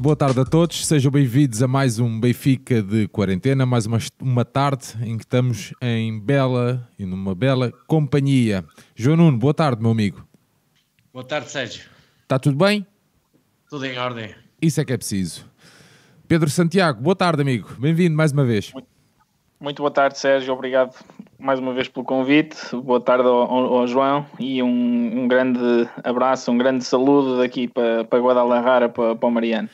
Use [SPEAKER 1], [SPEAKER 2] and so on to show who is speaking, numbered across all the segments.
[SPEAKER 1] boa tarde a todos, sejam bem-vindos a mais um Benfica de quarentena, mais uma, uma tarde em que estamos em bela e numa bela companhia. João Nuno, boa tarde, meu amigo.
[SPEAKER 2] Boa tarde, Sérgio.
[SPEAKER 1] Está tudo bem?
[SPEAKER 2] Tudo em ordem.
[SPEAKER 1] Isso é que é preciso. Pedro Santiago, boa tarde, amigo. Bem-vindo mais uma vez.
[SPEAKER 3] Muito, muito, boa tarde, Sérgio. Obrigado mais uma vez pelo convite. Boa tarde ao, ao João e um, um, grande abraço, um grande saludo daqui para, para Guadalajara, para, para o Mariano.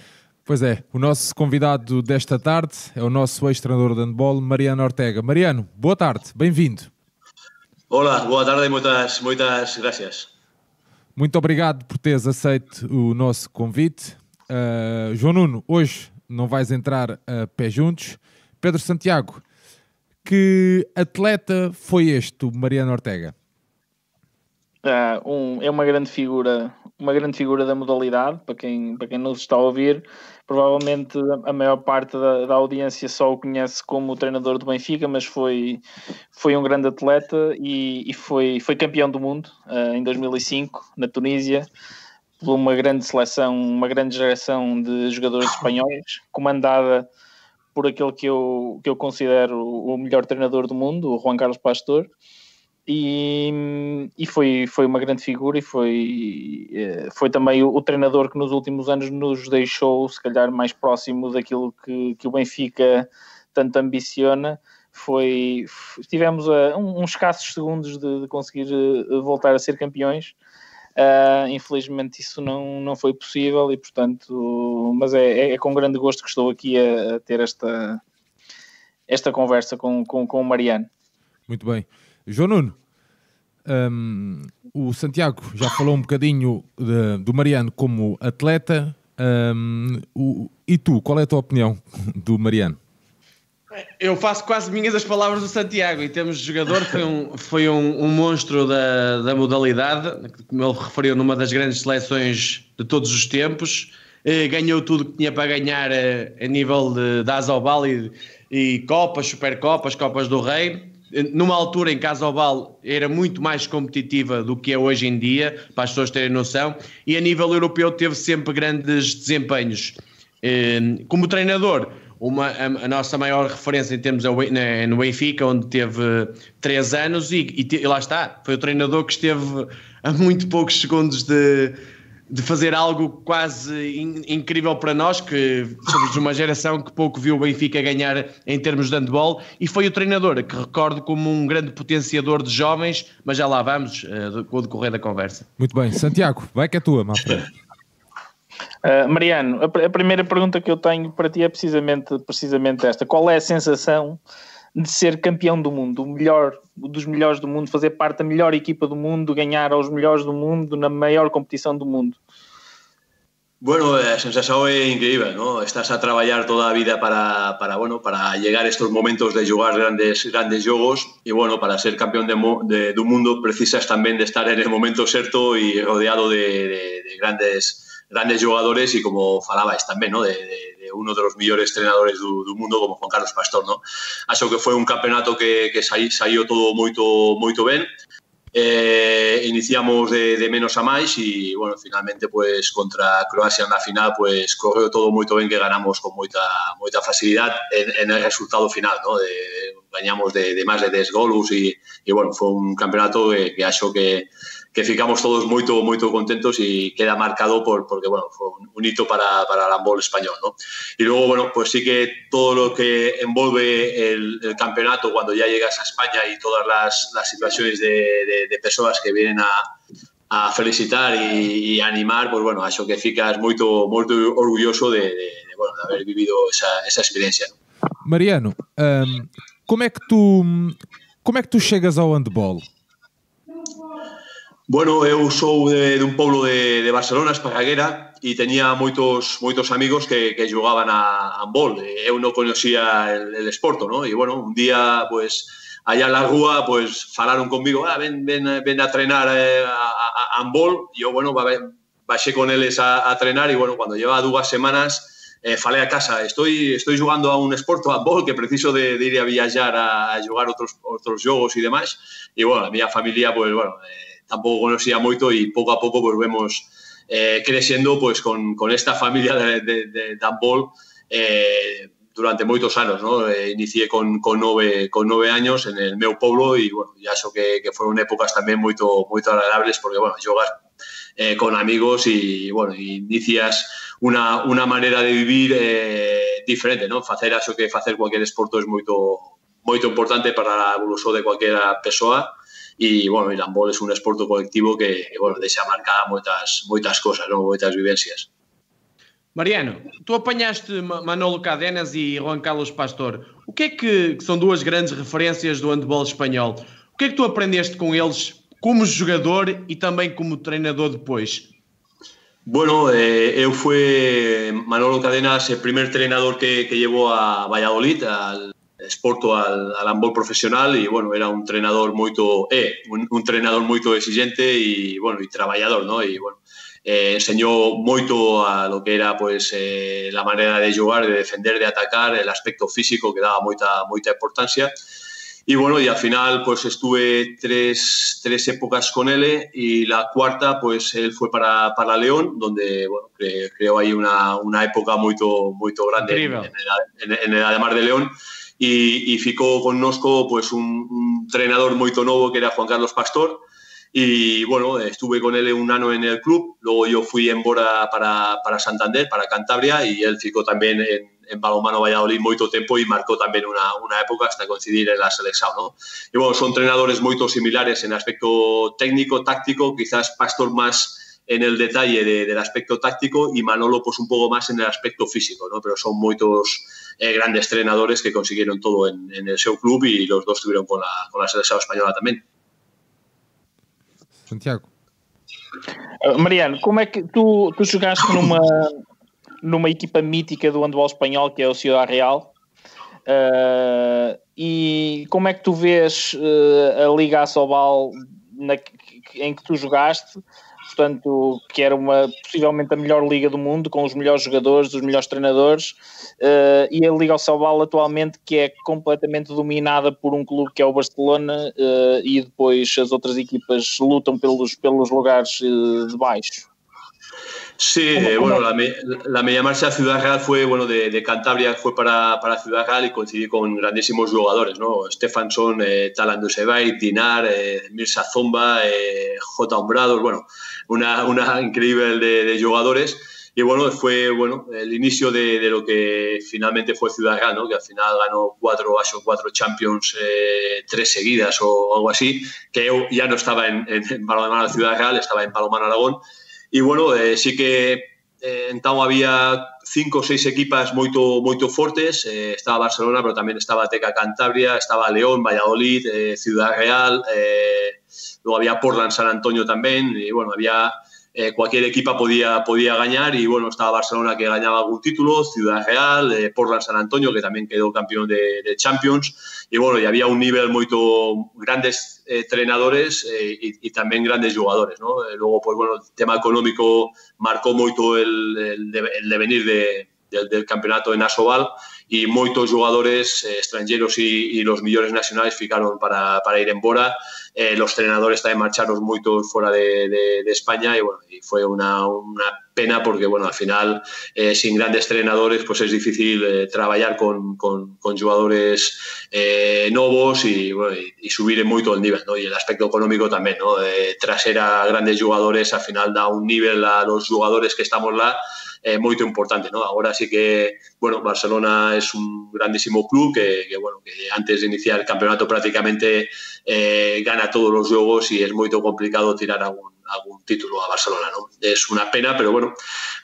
[SPEAKER 1] Pois é, o nosso convidado desta tarde é o nosso ex-treinador de handball, Mariano Ortega. Mariano, boa tarde, bem-vindo.
[SPEAKER 4] Olá, boa tarde e muitas, muitas graças.
[SPEAKER 1] Muito obrigado por teres aceito o nosso convite. Uh, João Nuno, hoje não vais entrar a pé juntos. Pedro Santiago, que atleta foi este, o Mariano Ortega?
[SPEAKER 3] Uh, um, é uma grande figura, uma grande figura da modalidade, para quem, para quem nos está a ouvir. Provavelmente a maior parte da, da audiência só o conhece como treinador do Benfica, mas foi, foi um grande atleta e, e foi, foi campeão do mundo uh, em 2005, na Tunísia por uma grande seleção, uma grande geração de jogadores espanhóis, comandada por aquele que eu, que eu considero o melhor treinador do mundo, o Juan Carlos Pastor, e, e foi, foi uma grande figura e foi, eh, foi também o, o, treinador que nos últimos anos nos deixou, se calhar, mais próximo daquilo que, que o Benfica tanto ambiciona. Foi, tivemos a, uns escassos segundos de, de conseguir eh, voltar a ser campeões, Uh, infelizmente isso não, não foi possível e portanto, mas é, é, é com grande gosto que estou aqui a, a ter esta, esta conversa com, com, com o Mariano.
[SPEAKER 1] Muito bem. João Nuno, um, o Santiago já falou um bocadinho de, do Mariano como atleta. Um, o, e tu, qual é a tua opinião do Mariano?
[SPEAKER 2] Eu faço quase minhas as palavras do Santiago. Em termos de jogador, foi um, foi um, um monstro da, da modalidade, como ele referiu, numa das grandes seleções de todos os tempos. Eh, ganhou tudo que tinha para ganhar eh, a nível de, de Asobal e, e Copas, Supercopas, Copas do Rei. Numa altura em que a era muito mais competitiva do que é hoje em dia, para as pessoas terem noção, e a nível europeu teve sempre grandes desempenhos. Como treinador, uma, a, nossa maior referência em termos é no Benfica, onde teve três anos e, e, lá está, foi o treinador que esteve a muito poucos segundos de, de fazer algo quase in, incrível para nós, que somos de uma geração que pouco viu o Benfica ganhar em termos de handball, e foi o treinador que recordo como um grande potenciador de jovens, mas já lá vamos uh, com o decorrer da conversa.
[SPEAKER 1] Muito bem, Santiago, vai que é tua, Mafra.
[SPEAKER 3] Uh, Mariano, a, a, primeira pergunta que eu tenho para ti é precisamente, precisamente esta: qual é a sensação de ser campeão do mundo, o melhor dos melhores do mundo, fazer parte da melhor equipa do mundo, ganhar aos melhores do mundo na maior competição do mundo?
[SPEAKER 4] Bueno, a sensación é increíble. Estás a traballar toda a vida para, para, bueno, para llegar a estos momentos de jugar grandes, grandes jogos y, bueno, para ser campeón de, de, do mundo precisas tamén de estar el momento certo y rodeado de, de, de grandes grandes jogadores e como falabais tamén, no? de, de, de uno dos millores entrenadores do, do mundo como Juan Carlos Pastor. No? Acho que foi un campeonato que, que saiu todo moito, moito ben, eh, iniciamos de, de menos a máis e bueno, finalmente pues, contra Croacia na final pues, correu todo moito ben que ganamos con moita, moita facilidade en, en el resultado final ¿no? de, gañamos de, de máis de 10 golos e, e bueno, foi un campeonato que, que acho que, que ficamos todos moito moito contentos e queda marcado por porque bueno, foi un hito para, para el handball español, ¿no? Y luego, bueno, pues sí que todo lo que envolve el, el campeonato cuando ya llegas a España y todas las, las situaciones de, de, de personas que vienen a, a felicitar e, e animar, pues bueno, acho que ficas moito moito orgulloso de, de, de, bueno, de haber vivido esa, esa experiencia. ¿no?
[SPEAKER 1] Mariano, um, como é que tu como é que tu chegas ao handball?
[SPEAKER 4] Bueno, eu sou de, de un pobo de, de Barcelona, Esparraguera, e tenía moitos moitos amigos que, que jugaban a, a handball. Eu non conocía el, el esporto, ¿no? E, bueno, un día, pues, allá na rúa, pues, falaron conmigo, ah, ven, ven, ven a entrenar eh, a, a, handball. E eu, bueno, baixé con eles a, a entrenar e, bueno, cuando llevaba dúas semanas, eh, falei a casa, estoy, estoy jugando a un esporto, a bol, que preciso de, de ir a viajar a, a jugar outros, outros xogos e demais. E, bueno, a miña familia, pues, bueno, eh, tampouco conocía moito e pouco a pouco pues, vemos eh, crexendo pois, pues, con, con esta familia de, de, de, handball eh, durante moitos anos, no? Eh, inicié con, con, nove, con nove años en el meu poblo e, bueno, ya so que, que foron épocas tamén moito moito agradables porque, bueno, xogar eh, con amigos e, bueno, inicias una, una maneira de vivir eh, diferente, no? Facer aso que facer cualquier esporto é moito moito importante para o uso de cualquiera persoa y, bueno, el handball es un esporte colectivo que, bueno, deixa marcar muchas, muchas cosas, ¿no?
[SPEAKER 2] Mariano, tu apanhaste Manolo Cadenas e Juan Carlos Pastor. O que é que, que são duas grandes referências do handball espanhol? O que é que tu aprendeste com eles como jogador e também como treinador depois?
[SPEAKER 4] Bueno, eh, eu fui Manolo Cadenas el primer treinador que, que llevó a Valladolid, al Sporto, al, al handball profesional y bueno, era un treinador moito, eh, un, un treinador moito exigente y bueno, y traballador, ¿no? Y bueno, eh, enseñó moito a lo que era pues eh, la manera de jugar, de defender, de atacar, el aspecto físico que daba moita, moita importancia. Y bueno, y al final pues estuve tres, tres épocas con él y la cuarta pues él fue para, para León, donde bueno, cre, creo ahí una, una época muy grande en, en, en, el Ademar de León. Y, y ficó con Nosco pues un, un entrenador muy nuevo que era Juan Carlos Pastor, y bueno, estuve con él un año en el club, luego yo fui en Bora para, para Santander, para Cantabria, y él ficó también en, en Balomano Valladolid mucho tiempo y marcó también una, una época hasta coincidir en la selección. ¿no? Y bueno, son entrenadores muy similares en aspecto técnico, táctico, quizás Pastor más en el detalle de, del aspecto táctico y Manolo pues un poco más en el aspecto físico, ¿no? pero son muchos eh, grandes entrenadores que consiguieron todo en, en el seu club y los dos estuvieron con la, con la selección española también.
[SPEAKER 1] Santiago.
[SPEAKER 3] Uh, Mariano, como é que tu, tu jogaste numa, numa equipa mítica do handball espanhol que é o Ciudad Real? Uh, e como é que tu vês uh, a Liga Asobal na, em que tu jogaste? Portanto, que era uma possivelmente a melhor liga do mundo, com os melhores jogadores, os melhores treinadores, uh, e a Liga Asobal atualmente que é completamente dominada por um clube que é o Barcelona uh, e depois as outras equipas lutam pelos, pelos lugares uh, de baixo.
[SPEAKER 4] Sí, ¿Cómo, bueno, la, la, media marcha a Ciudad Real fue, bueno, de, de Cantabria fue para, para, Ciudad Real y coincidí con grandísimos jugadores, ¿no? Stefanson, eh, Talan Dusebay, Dinar, eh, Mirza Zomba, eh, J. Hombrados, bueno, una, una increíble de, de jugadores. Y bueno, fue bueno, el inicio de, de, lo que finalmente fue Ciudad ¿no? que al final ganó cuatro o cuatro Champions, eh, tres seguidas o algo así, que ya no estaba en, en, en Palomar Ciudad Real, estaba en Palomar Aragón. Y bueno, eh, sí que eh, en Tau había cinco o seis equipas muy moito fortes, eh, estaba Barcelona, pero también estaba Teca Cantabria, estaba León, Valladolid, eh, Ciudad Real, eh, luego había Portland, San Antonio también, y bueno, había eh, cualquier equipa podía, podía ganar y bueno, estaba Barcelona que ganaba algún título, Ciudad Real, eh, Portland San Antonio que también quedó campeón de, de, Champions y bueno, y había un nivel muy grandes eh, entrenadores y, y, también grandes jugadores, ¿no? luego, pues bueno, el tema económico marcó mucho el, el, el devenir de, del, del, campeonato en Asobal y muchos jugadores eh, extranjeros y, y, los millones nacionales ficaron para, para ir en Bora. Eh, los entrenadores también marcharon muchos fuera de, de, de, España y bueno, y fue una, una, pena porque bueno, al final eh, sin grandes entrenadores pues es difícil eh, trabajar con, con, con, jugadores eh, nuevos y, bueno, y, y, subir mucho el nivel, ¿no? Y el aspecto económico también, ¿no? traer a grandes jugadores al final da un nivel a los jugadores que estamos là eh, muy importante, ¿no? Ahora sí que, bueno, Barcelona es un grandísimo club que, que bueno, que antes de iniciar el campeonato prácticamente eh, gana todos los juegos y es muy complicado tirar algún, algún título a Barcelona, ¿no? Es una pena, pero bueno,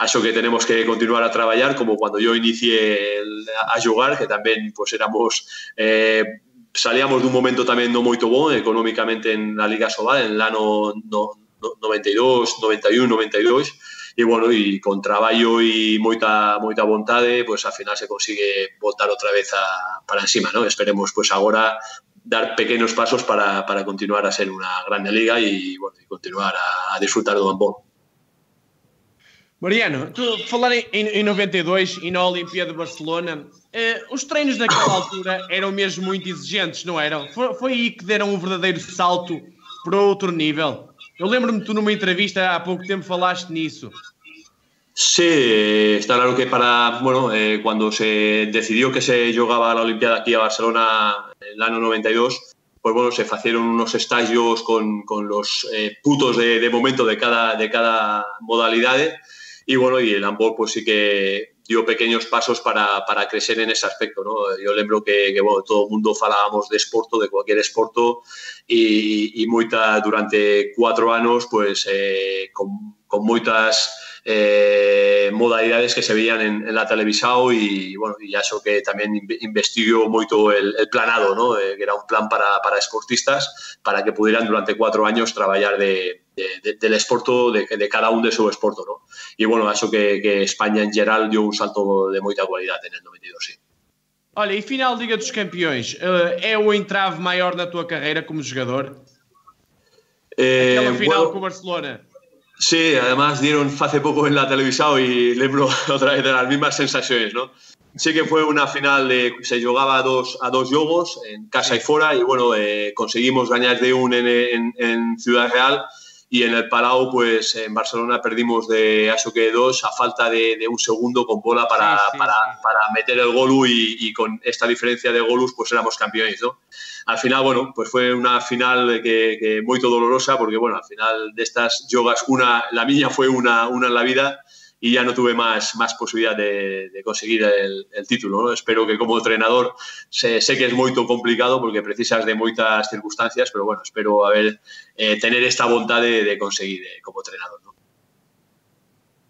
[SPEAKER 4] eso que tenemos que continuar a trabajar, como cuando yo inicié el, a jugar, que también pues éramos... Eh, salíamos de un momento también no muy bon económicamente en la Liga Sobal, en el año no, no, 92, 91, 92, y bueno, y con trabajo y moita, moita vontade, pues al final se consigue voltar otra vez a, para encima, ¿no? Esperemos pues ahora dar pequeños pasos para, para continuar a ser una grande liga y, bueno, y continuar a, a disfrutar do handball.
[SPEAKER 2] Mariano, tu falar em, em 92 e na Olimpíada de Barcelona, eh, os treinos naquela altura eram mesmo muito exigentes, não eram? Foi, foi aí que deram um verdadeiro salto para outro nível? Eu lembro-me que tu numa entrevista há pouco tempo falaste nisso.
[SPEAKER 4] Sí, está claro que para, bueno, eh, cuando se decidió que se jugaba la Olimpiada aquí a Barcelona en el año 92, pues bueno, se hicieron unos estadios con, con los eh, putos de, de, momento de cada, de cada modalidad y bueno, y el handball pues sí que dio pequeños pasos para, para crecer en ese aspecto. ¿no? Yo lembro que, que bueno, todo o mundo falábamos de esporto, de cualquier esporto, e, e moita, durante cuatro anos, pues, eh, con, con moitas eh, modalidades que se veían en, en la televisao e, bueno, e acho que tamén investigo moito el, el planado, ¿no? eh, que era un plan para, para esportistas para que pudieran durante cuatro años traballar de, de, de, del esporto de, de cada un de seu esporto. ¿no? E, bueno, acho que, que España en geral dio un salto de moita cualidade en el 92, sí.
[SPEAKER 2] Olha, e final Liga dos Campeões, eh, é o entrave maior na tua carreira como jogador?
[SPEAKER 4] É,
[SPEAKER 2] Aquela final
[SPEAKER 4] bueno,
[SPEAKER 2] com o Barcelona.
[SPEAKER 4] Sí, además dieron hace poco en la televisión y lembro otra vez de las mismas sensaciones, ¿no? Sí que fue una final de se jugaba a dos, a dos jogos en casa y fuera y bueno, eh, conseguimos ganar de un en, en, en, Ciudad Real y en el Palau, pues en Barcelona perdimos de eso que dos a falta de, de un segundo con bola para,
[SPEAKER 2] Sí, sí,
[SPEAKER 4] para,
[SPEAKER 2] sí.
[SPEAKER 4] para meter el golu y, y con esta diferencia de golus pues éramos campeones, ¿no? Al final, bueno, pues fue una final que, que muy dolorosa porque, bueno, al final de estas yogas, una, la mía fue una, una en la vida y ya no tuve más, más posibilidad de, de conseguir el, el título. ¿no? Espero que como entrenador, sé, sé que es muy complicado porque precisas de muchas circunstancias, pero bueno, espero haber, eh, tener esta voluntad de, de conseguir eh, como entrenador. ¿no?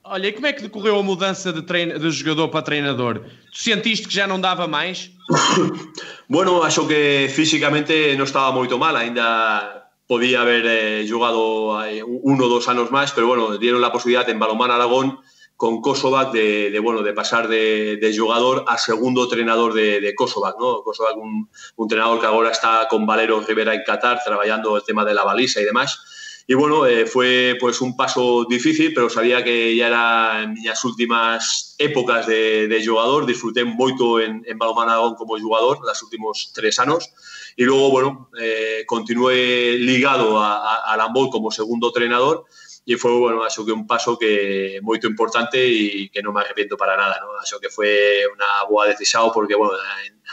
[SPEAKER 2] Olha, e como é que decorreu a mudança de, treino, de jogador para treinador? Tu sentiste que já não dava mais?
[SPEAKER 4] Bueno, acho que físicamente no estaba moito mal, ainda podía haber eh, jugado eh, uno o dos años más, pero bueno, dieron la posibilidad en Balomán Aragón con Kosovac de, bueno, de pasar de, jugador a segundo entrenador de, de Kosovac, ¿no? Kosovac, un, entrenador que ahora está con Valero Rivera en Qatar, trabajando el tema de la baliza y demás. Y bueno, eh, fue pues un paso difícil, pero sabía que ya era en mis últimas épocas de, de jugador. Disfruté mucho en, en Aragón como jugador los últimos tres años. Y luego, bueno, eh, continué ligado a, a, al handball como segundo entrenador y fue, bueno, eso que un paso que muy importante y que no me arrepiento para nada, ¿no? Eso que fue una buena decisión porque, bueno,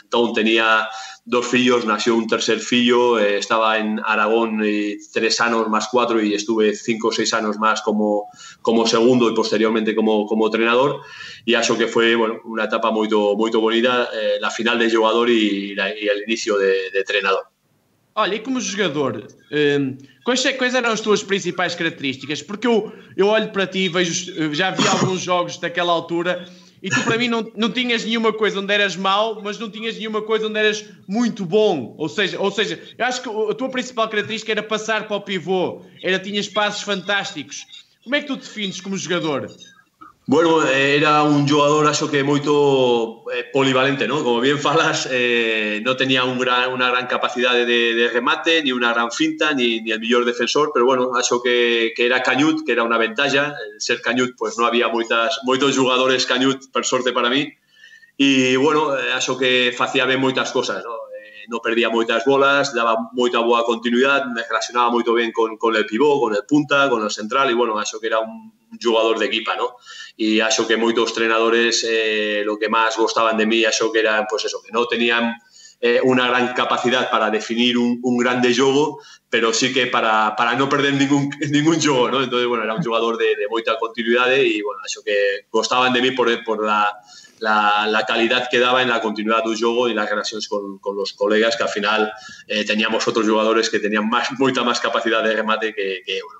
[SPEAKER 4] Antón tenía dos fillos, nació un tercer fillo, eh, estaba en Aragón tres años más cuatro y estuve cinco o seis años más como, como segundo y posteriormente como, como entrenador y eso que fue bueno, una etapa muy, muy bonita, eh, la final de jugador y, y el inicio de, de treinador.
[SPEAKER 2] Olha, e como jogador, um, quais, quais, eram as tuas principais características? Porque eu, eu olho para ti, vejo, já vi alguns jogos daquela altura e tu para mim não, não tinhas nenhuma coisa onde eras mau, mas não tinhas nenhuma coisa onde eras muito bom. Ou seja, ou seja, eu acho que a tua principal característica era passar para o pivô, era tinhas passos fantásticos. Como é que tu defines como jogador?
[SPEAKER 4] Bueno, era un jugador eso que muy eh, polivalente, ¿no? Como bien falas, eh, no tenía una gran capacidad de, remate, ni una gran finta, ni, el mejor defensor, pero bueno, eso que, que, era Cañut, que era una ventaja. Ser Cañut, pues no había muchas, muchos jugadores Cañut, por suerte para mí. Y bueno, eso que hacía bien muchas cosas, ¿no? non perdía moitas bolas, daba moita boa continuidade, relacionaba moito ben con, con el pivó, con el punta, con el central, e, bueno, acho que era un jugador de equipa, ¿no? E acho que moitos entrenadores eh, lo que máis gostaban de mí, acho que eran, pues eso, que non tenían eh, una gran capacidad para definir un, un grande juego, pero sí que para, para no perder ningún, ningún juego, ¿no? Entonces, bueno, era un jugador de, de moita continuidade e, bueno, acho que gostaban de mí por, por la la, la, calidad que daba en la continuidad del juego y las relaciones con, con los colegas, que al final eh, teníamos otros jugadores que tenían más, mucha más capacidad de remate que, que bueno,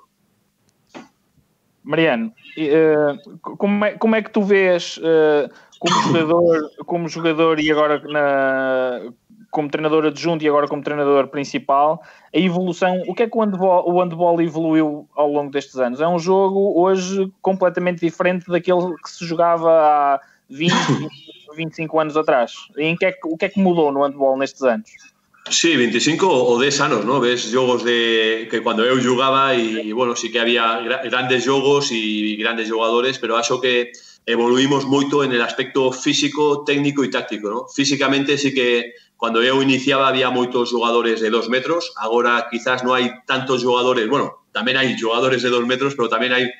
[SPEAKER 3] Mariano, uh, como, é, como é que tu vês uh, como jogador, como jogador e agora na, como treinador adjunto e agora como treinador principal, a evolução, o que é que o handball, o handball evoluiu ao longo destes anos? É um jogo hoje completamente diferente daquele que se jogava há 20, 20 25 anos atrás. E em que é, o que é que mudou no handball nestes anos?
[SPEAKER 4] Sí, 25 o 10 años, ¿no? Ves jogos de que cuando yo jugaba y, bueno, sí que había grandes jogos y grandes jugadores, pero eso que evoluimos mucho en el aspecto físico, técnico y táctico, ¿no? Físicamente sí que cuando yo iniciaba había muchos jugadores de dos metros, ahora quizás no hay tantos jugadores, bueno, también hay jugadores de dos metros, pero también hay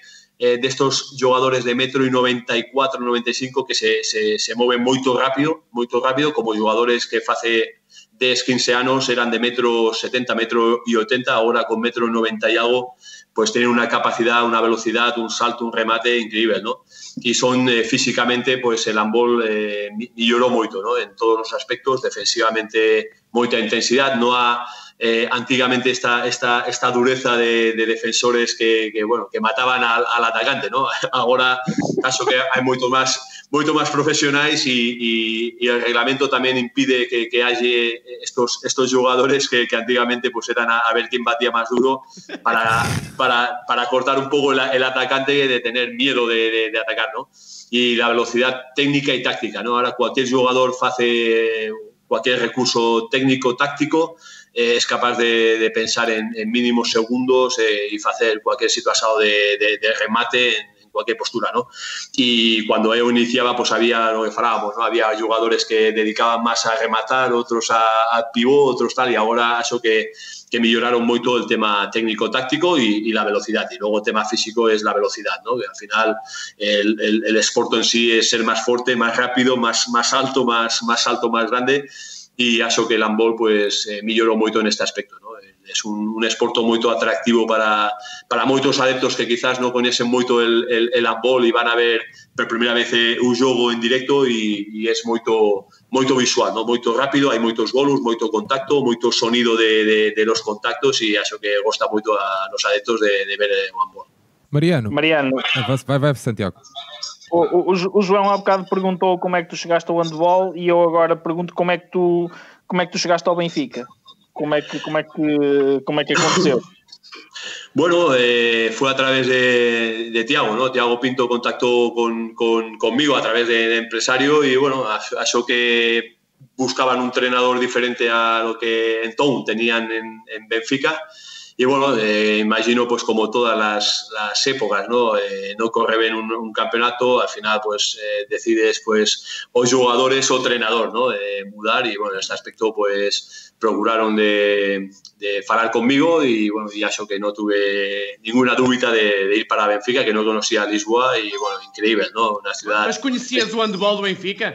[SPEAKER 4] eh, de estos jugadores de metro y 94, 95 que se, se, se mueven muy rápido, muy rápido, como jugadores que hace 10, 15 años eran de metro 70, metro y 80, ahora con metro 90 y algo, pues tienen una capacidad, una velocidad, un salto, un remate increíble, ¿no? Y son eh, físicamente, pues el handball eh, lloró mucho, ¿no? En todos los aspectos, defensivamente, mucha intensidad, no ha eh, antiguamente esta, esta, esta dureza de, defensores que, bueno, que mataban al, atacante, ¿no? Ahora, caso que hay mucho más profesionales y, el reglamento también impide que, haya estos, estos jugadores que, antiguamente pues eran a, ver quién batía más duro para, para, para cortar un poco el, atacante de tener miedo de, de, atacar, ¿no? Y la velocidad técnica y táctica, ¿no? Ahora cualquier jugador hace cualquier recurso técnico, táctico, eh, es capaz de, pensar en, mínimos segundos eh, y hacer cualquier situación de, remate en, cualquier postura, ¿no? Y cuando yo iniciaba, pues había lo que falábamos, ¿no? Había jugadores que dedicaban más a rematar, otros a, a pivot, otros tal, y ahora eso que, que mejoraron mucho el tema técnico-táctico y, la velocidad. Y luego el tema físico es la velocidad, ¿no? Que al final el, el, el en sí es ser más fuerte, más rápido, más, más alto, más, más alto, más grande y eso que el handball pues eh, mejoró mucho en este aspecto. Es un, un esporto muy atractivo para, para muchos adeptos que quizás no conocen mucho el, el, el handball y van a ver por primera vez eh, un juego en directo y, y es muy moito visual, ¿no? moito rápido, hai moitos golos, moito contacto, moito sonido de, de, de los contactos e acho que gosta moito a los adeptos de, de ver o handball.
[SPEAKER 1] Mariano,
[SPEAKER 3] Mariano.
[SPEAKER 1] vai, vai Santiago.
[SPEAKER 3] O, o, o, João há bocado perguntou como é que tu chegaste ao handball e eu agora pergunto como é que tu, como é que tu chegaste ao Benfica. Como é que, como é que, como é que aconteceu?
[SPEAKER 4] Bueno, eh, fue a través de, de, Tiago, ¿no? Tiago Pinto contactó con, con, conmigo a través de, de empresario y bueno, eso que buscaban un entrenador diferente a lo que en Town tenían en, en Benfica y bueno, eh, imagino pues como todas las, las épocas, ¿no? Eh, no corre bien un, un, campeonato, al final pues eh, decides pues o jugadores o entrenador, ¿no? mudar y bueno, en este aspecto pues procuraron de, de falar conmigo y bueno, ya eso que no tuve ninguna duda de, de, ir para Benfica, que no conocía Lisboa y bueno, increíble, ¿no? Una ciudad...
[SPEAKER 2] ¿Mas conhecias o handball do Benfica?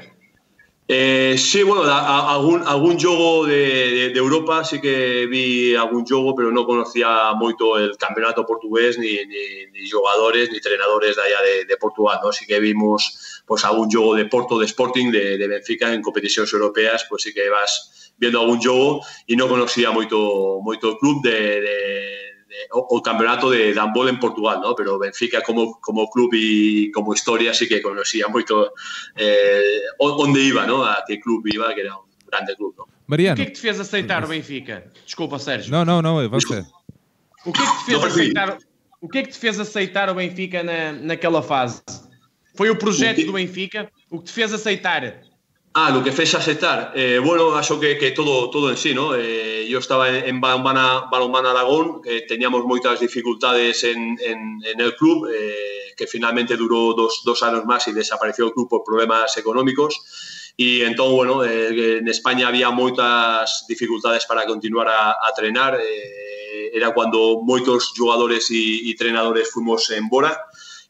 [SPEAKER 4] Eh, sí, bueno, a, algún, algún juego de, de, de, Europa sí que vi algún juego, pero no conocía mucho el campeonato portugués, ni, ni, ni jugadores, ni entrenadores de allá de, de, Portugal, ¿no? Sí que vimos pues algún juego de Porto, de Sporting, de, de Benfica en competiciones europeas, pues sí que vas viendo algún juego y no conocía mucho, mucho el club de, o, o, campeonato de handball en Portugal, ¿no? Pero Benfica como, como club y como historia sí que conocía mucho eh, onde iba, ¿no? A qué club iba, que era un grande club, ¿no?
[SPEAKER 2] Mariano. O que é que te fez aceitar o Benfica? Desculpa, Sérgio.
[SPEAKER 1] Não, não, não, é você.
[SPEAKER 2] O que é que te fez aceitar? O que é que te fez aceitar o Benfica na, naquela fase? Foi o projeto do Benfica o que te fez aceitar
[SPEAKER 4] Ah, lo que fez aceptar. Eh, bueno, acho que, que todo todo en sí, ¿no? Eh, yo estaba en, en Balonmana, Balonmana Aragón, eh, teníamos moitas dificultades en, en, en el club, eh, que finalmente duró dos, dos anos máis e desapareció o club por problemas económicos. Y entón, bueno, eh, en España había moitas dificultades para continuar a, a trenar. Eh, era cuando moitos jugadores e, e trenadores fuimos en Bora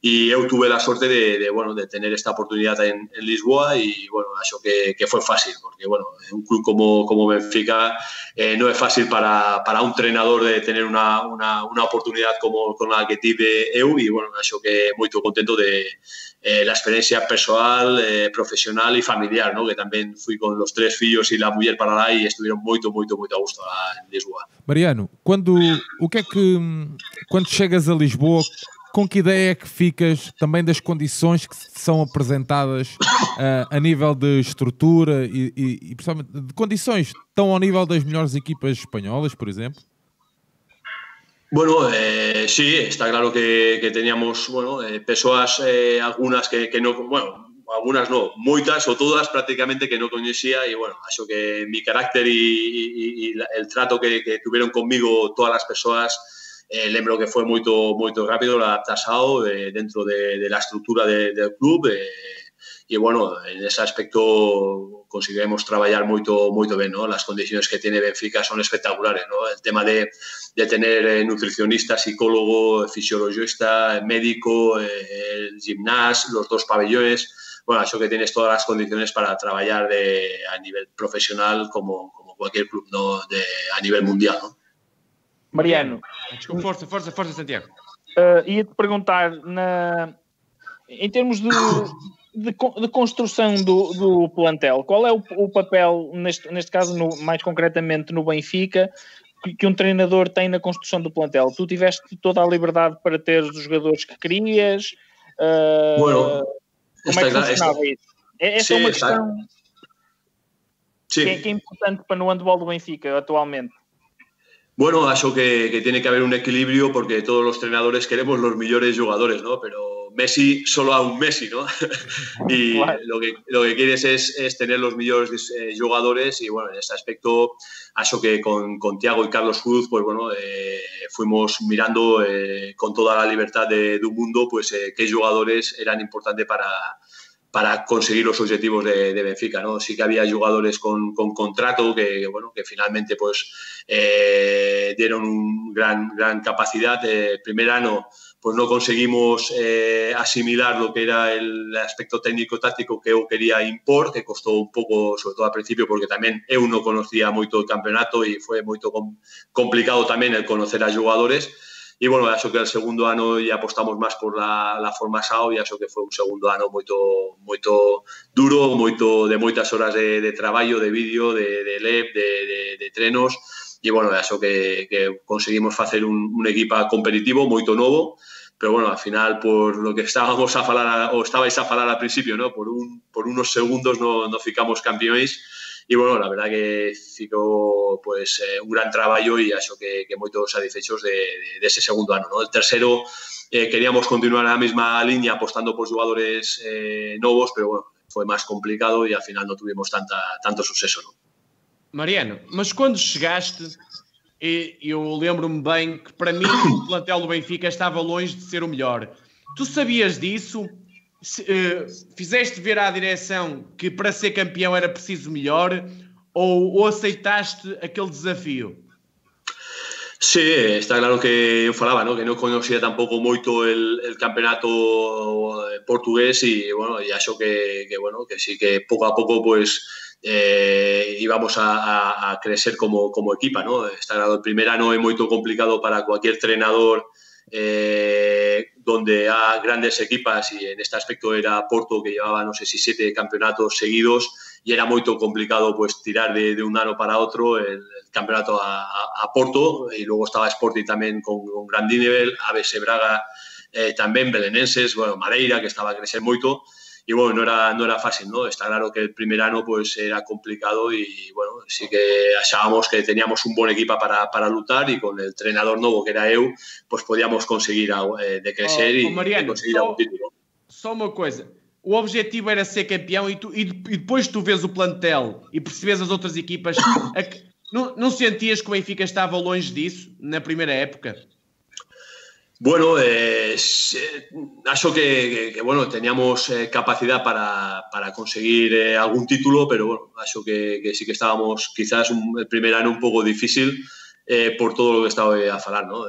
[SPEAKER 4] y yo tuve la suerte de, de, bueno, de tener esta oportunidad en, en Lisboa y bueno, eso que, que, fue fácil, porque bueno, un club como, como Benfica eh, no es fácil para, para, un entrenador de tener una, una, una oportunidad como con la que tuve EU y bueno, eso que muy contento de eh, la experiencia personal, eh, profesional y familiar, ¿no? que también fui con los tres fillos y la mujer para lá y estuvieron muy, muy, muy a gusto en Lisboa.
[SPEAKER 1] Mariano, quando, o que é que, quando chegas a Lisboa, com que ideia é que ficas também das condições que são apresentadas uh, a nível de estrutura e, e, e principalmente de condições estão ao nível das melhores equipas espanholas, por exemplo?
[SPEAKER 4] Bueno, eh, sí, está claro que, que teníamos bueno, eh, personas, eh, algunas que, que, no, bueno, algunas no, muchas o todas prácticamente que no conocía y bueno, eso que mi carácter y, y, y el trato que, que, tuvieron conmigo todas las personas eh, lembro que foi moito moito rápido, adaptasado de, dentro de, de la estructura de, del club eh, y bueno, en ese aspecto conseguimos trabajar muy moito bien, ¿no? Las condiciones que tiene Benfica son espectaculares, ¿no? El tema de, de tener eh, nutricionista, psicólogo, fisiologista, médico, eh, el gimnasio, los dos pabellones, bueno, eso que tienes todas las condiciones para trabajar de, a nivel profesional como, como cualquier club ¿no? de, a nivel mundial, ¿no?
[SPEAKER 3] Mariano.
[SPEAKER 2] Desculpa, força, força, força, Santiago.
[SPEAKER 3] Uh, Ia-te perguntar, na, em termos de, de, de construção do, do, plantel, qual é o, o papel, neste, neste caso, no, mais concretamente no Benfica, que, que, um treinador tem na construção do plantel? Tu tiveste toda a liberdade para ter os jogadores que querias? Uh, bueno, como é que funcionava isso? Essa sí, é uma questão que, é, que é importante para no handball do Benfica atualmente.
[SPEAKER 4] Bueno, eso que, que, tiene que haber un equilibrio porque todos los entrenadores queremos los mejores jugadores, ¿no? Pero Messi solo a un Messi, ¿no? y lo, que, lo que quieres es, es tener los mejores eh, jugadores y bueno, en este aspecto, eso que con, con Tiago y Carlos Cruz, pues bueno, eh, fuimos mirando eh, con toda la libertad de, de un mundo, pues eh, qué jugadores eran importantes para, para conseguir los objetivos de, de, Benfica. ¿no? Sí que había jugadores con, con contrato que, bueno, que finalmente pues, eh, dieron un gran, gran capacidad. Eh, el primer año pues no conseguimos eh, asimilar lo que era el aspecto técnico-táctico que eu quería impor, que costou un pouco, sobre todo al principio, porque tamén eu non conocía moito o campeonato e foi moito com complicado tamén el conocer a jugadores. E, bueno, eso que el segundo ano e apostamos máis por la, la forma SAO y eso que foi un segundo ano moito moito duro, moito de moitas horas de, de traballo, de vídeo, de, de LEP, de, de, de trenos, e, bueno, eso que, que conseguimos facer un, un equipa competitivo, moito novo, pero bueno, al final por lo que estábamos a falar ou estabais a falar al principio, ¿no? por, un, por unos segundos no, no ficamos campeóns e bueno, la verdad que fico pues, eh, un gran traballo e acho que, que moitos satisfechos de, de, de ese segundo ano. ¿no? El tercero eh, queríamos continuar a mesma liña apostando por jugadores eh, novos, pero bueno, foi máis complicado e al final non tuvimos tanta, tanto suceso. ¿no?
[SPEAKER 2] Mariano, mas quando chegaste, e eu lembro-me bem que para mim o plantel do Benfica estava longe de ser o melhor. Tu sabias disso? uh, fizeste ver à direção que para ser campeão era preciso melhor ou, ou aceitaste aquele desafio?
[SPEAKER 4] Sí, está claro que eu falaba, ¿no? que non conocía tampouco moito el, el campeonato portugués e, bueno, e acho que, que, bueno, que sí que pouco a pouco pues, eh, íbamos a, a, a crecer como, como equipa. ¿no? Estar en primeira ano é moito complicado para cualquier entrenador eh, donde ha grandes equipas y en este aspecto era Porto que llevaba no sé si siete campeonatos seguidos y era muy complicado pues tirar de, de un ano para otro el, el campeonato a, a, a, Porto y luego estaba Sporting también con, con gran nivel, ABS Braga eh, también, Belenenses, bueno, Madeira que estaba a crecer mucho. Y bueno, no era, no era fácil, ¿no? Está claro que el primer año pues era complicado y bueno, sí que achábamos que teníamos un buen equipo para, para luchar y con el entrenador nuevo que era eu, pues podíamos conseguir eh, de crecer oh, oh, Mariano, e conseguir
[SPEAKER 2] só, título. Só uma coisa, o objetivo era ser campeão e, tu, e, e depois tu vês o plantel e percebes as outras equipas, a, não, não sentias que o Benfica estava longe disso na primeira época?
[SPEAKER 4] Bueno, eh, eso que, bueno, teníamos eh, capacidad para, para conseguir eh, algún título, pero bueno, eso que, que, sí que estábamos quizás un, el primer año un poco difícil eh, por todo lo que estaba a hablar, ¿no?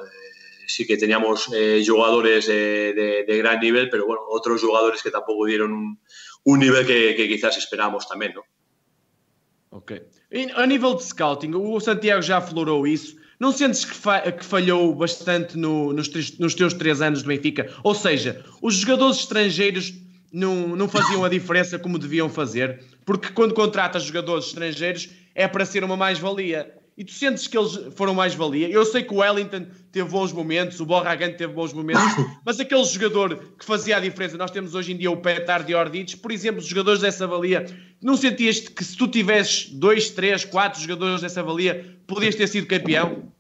[SPEAKER 4] Sí que teníamos jugadores de, gran nivel, pero bueno, otros jugadores que tampoco dieron un, nivel que, quizás esperábamos también, ¿no?
[SPEAKER 2] Ok. A nível de scouting, o Santiago já aflorou isso. Não sentes que, fa que falhou bastante no, nos, nos, teus três anos de Benfica? Ou seja, os jogadores estrangeiros não, não faziam a diferença como deviam fazer? Porque quando contratas jogadores estrangeiros é para ser uma mais-valia e tu sentes que eles foram mais-valia. Eu sei que o Wellington teve bons momentos, o Borragan teve bons momentos, mas aquele jogador que fazia a diferença, nós temos hoje em dia o Petar de Ordites, por exemplo, os jogadores dessa valia, não sentias que se tu tivesses dois, três, quatro jogadores dessa valia, podias ter sido campeão?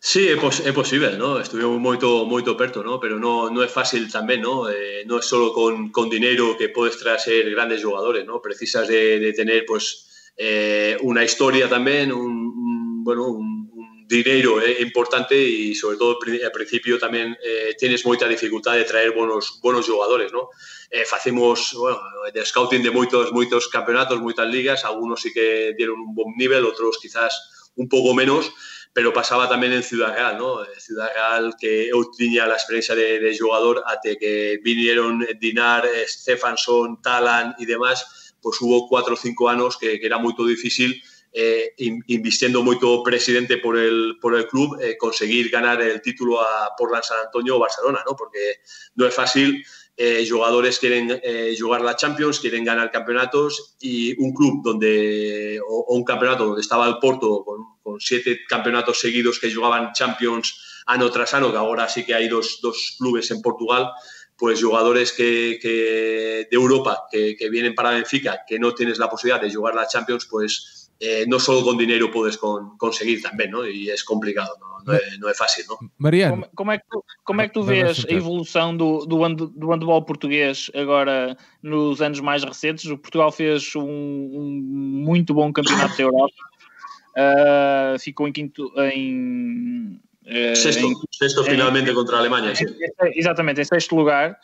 [SPEAKER 4] Sí, é, pos é posible, ¿no? Estuvimos moito, moito perto, ¿no? Pero no, no é fácil tamén, ¿no? Eh, no é solo con, con dinero que podes traer grandes jugadores, ¿no? Precisas de, de tener, pues, eh, una historia también, un, un bueno, un, un, dinero é importante e sobre todo ao principio tamén eh, tienes moita dificultade de traer buenos buenos xogadores, ¿no? Eh, facemos, bueno, de scouting de moitos moitos campeonatos, moitas ligas, algunos sí que dieron un bon nivel, outros quizás un pouco menos, pero pasaba tamén en Ciudad Real, ¿no? Ciudad Real que eu tiña a experiencia de, de xogador até que vinieron Dinar, Stefansson, Talan e demás, pois hubo cuatro ou cinco anos que, que era moito difícil eh, invistiendo moito presidente por el, por el club, eh, conseguir ganar el título a Portland, San Antonio o Barcelona, ¿no? porque no es fácil. Eh, jugadores quieren eh, jugar la Champions, quieren ganar campeonatos y un club donde, o, un campeonato donde estaba el Porto con, siete campeonatos seguidos que jugaban Champions ano tras ano, que ahora sí que hay dos, dos clubes en Portugal, pues jugadores que, que de Europa que, que, vienen para Benfica, que no tienes la posibilidad de jugar la Champions, pues eh, no solo con dinero puedes con, conseguir tamén, ¿no? E é complicado, non, non, é, non é fácil, non?
[SPEAKER 3] Mariano. Como, como, é que tu, como é que tu vês a evolução do, do, hand, do handball português agora nos anos mais recentes? O Portugal fez um, um muito bom campeonato da Europa. Uh, ficou em quinto em,
[SPEAKER 4] uh, sexto, em, sexto finalmente em, contra a Alemanha. Sim.
[SPEAKER 3] Exatamente, em sexto lugar.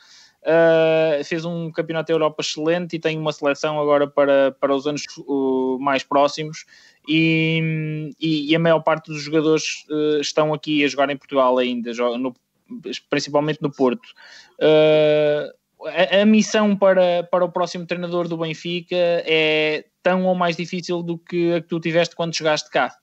[SPEAKER 3] Uh, fez um campeonato da Europa excelente e tem uma seleção agora para, para os anos uh, mais próximos e, e, e, a maior parte dos jogadores uh, estão aqui a jogar em Portugal ainda, no, principalmente no Porto. A, a, missão para, para o próximo treinador do Benfica é tão ou mais difícil do que a que tu tiveste quando chegaste cá.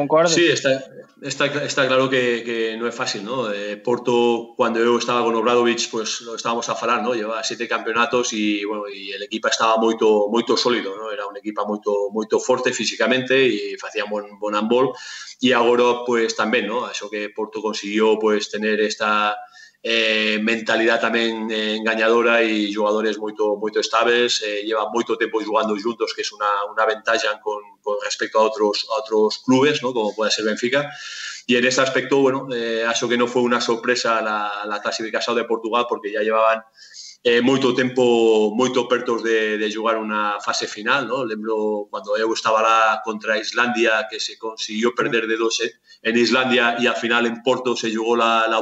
[SPEAKER 3] Concordo.
[SPEAKER 4] Sí, está, está, está claro que, que, no es fácil, ¿no? Eh, Porto, cuando yo estaba con Obradovic, pues lo estábamos a falar, ¿no? Llevaba siete campeonatos y, bueno, y el equipo estaba muy moito sólido, ¿no? Era un equipo muy muy forte físicamente y hacía buen, buen handball. Y ahora, pues, también, ¿no? Eso que Porto consiguió, pues, tener esta eh, mentalidad tamén eh, engañadora e xogadores moito moito estables, eh, llevan moito tempo jugando juntos, que é unha, unha ventaja con, respecto a outros a clubes, ¿no? como pode ser Benfica. E en ese aspecto, bueno, eh, que non foi unha sorpresa la, la clasificación de Portugal porque ya llevaban eh, moito tempo moito de, de jugar unha fase final, ¿no? Lembro cando eu estaba lá contra Islandia que se consiguió perder de dos en Islandia e al final en Porto se jugó la, la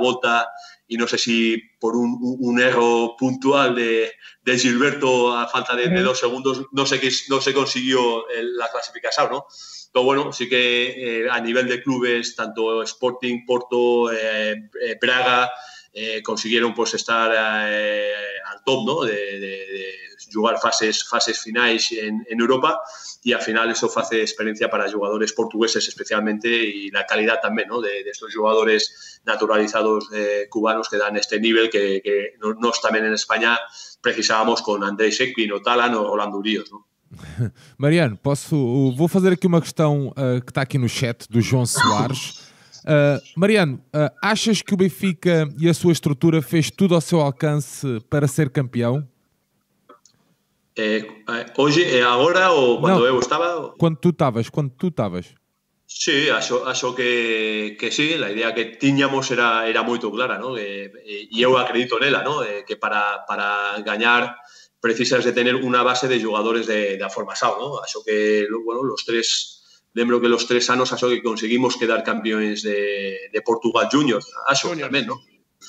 [SPEAKER 4] y no sé si por un, un error puntual de, de, Gilberto a falta de, de, dos segundos no sé que no se consiguió el, la clasificación, ¿no? Pero bueno, sí que eh, a nivel de clubes, tanto Sporting, Porto, eh, eh, Praga, eh, consiguieron pues estar eh, al top, ¿no? De, jugar fases, fases finais en, en Europa y al final eso hace experiencia para jugadores portugueses especialmente y la calidad también ¿no? de, de estos jugadores naturalizados eh, cubanos que dan este nivel que, que nos también en España precisábamos con Andrés Equin o Talan o Urios. ¿no?
[SPEAKER 1] Mariano, posso, vou fazer aqui uma questão uh, que está aqui no chat do João Soares. Uh, Mariano, uh, achas que o Benfica e a sua estrutura fez tudo ao seu alcance para ser campeão?
[SPEAKER 4] Eh, eh, hoxe, eh, agora ou cando eu estaba?
[SPEAKER 1] Quando tu estavas, quando tu estavas.
[SPEAKER 4] Sí, acho, acho que, que sí, la idea que tiñamos era, era moito clara, ¿no? E, e eu acredito nela, ¿no? Que para, para gañar precisas de tener unha base de jugadores de, de formasao, ¿no? Acho que, bueno, los tres, lembro que los tres anos acho que conseguimos quedar campeones de, de Portugal Junior, acho Junior. tamén, ¿no?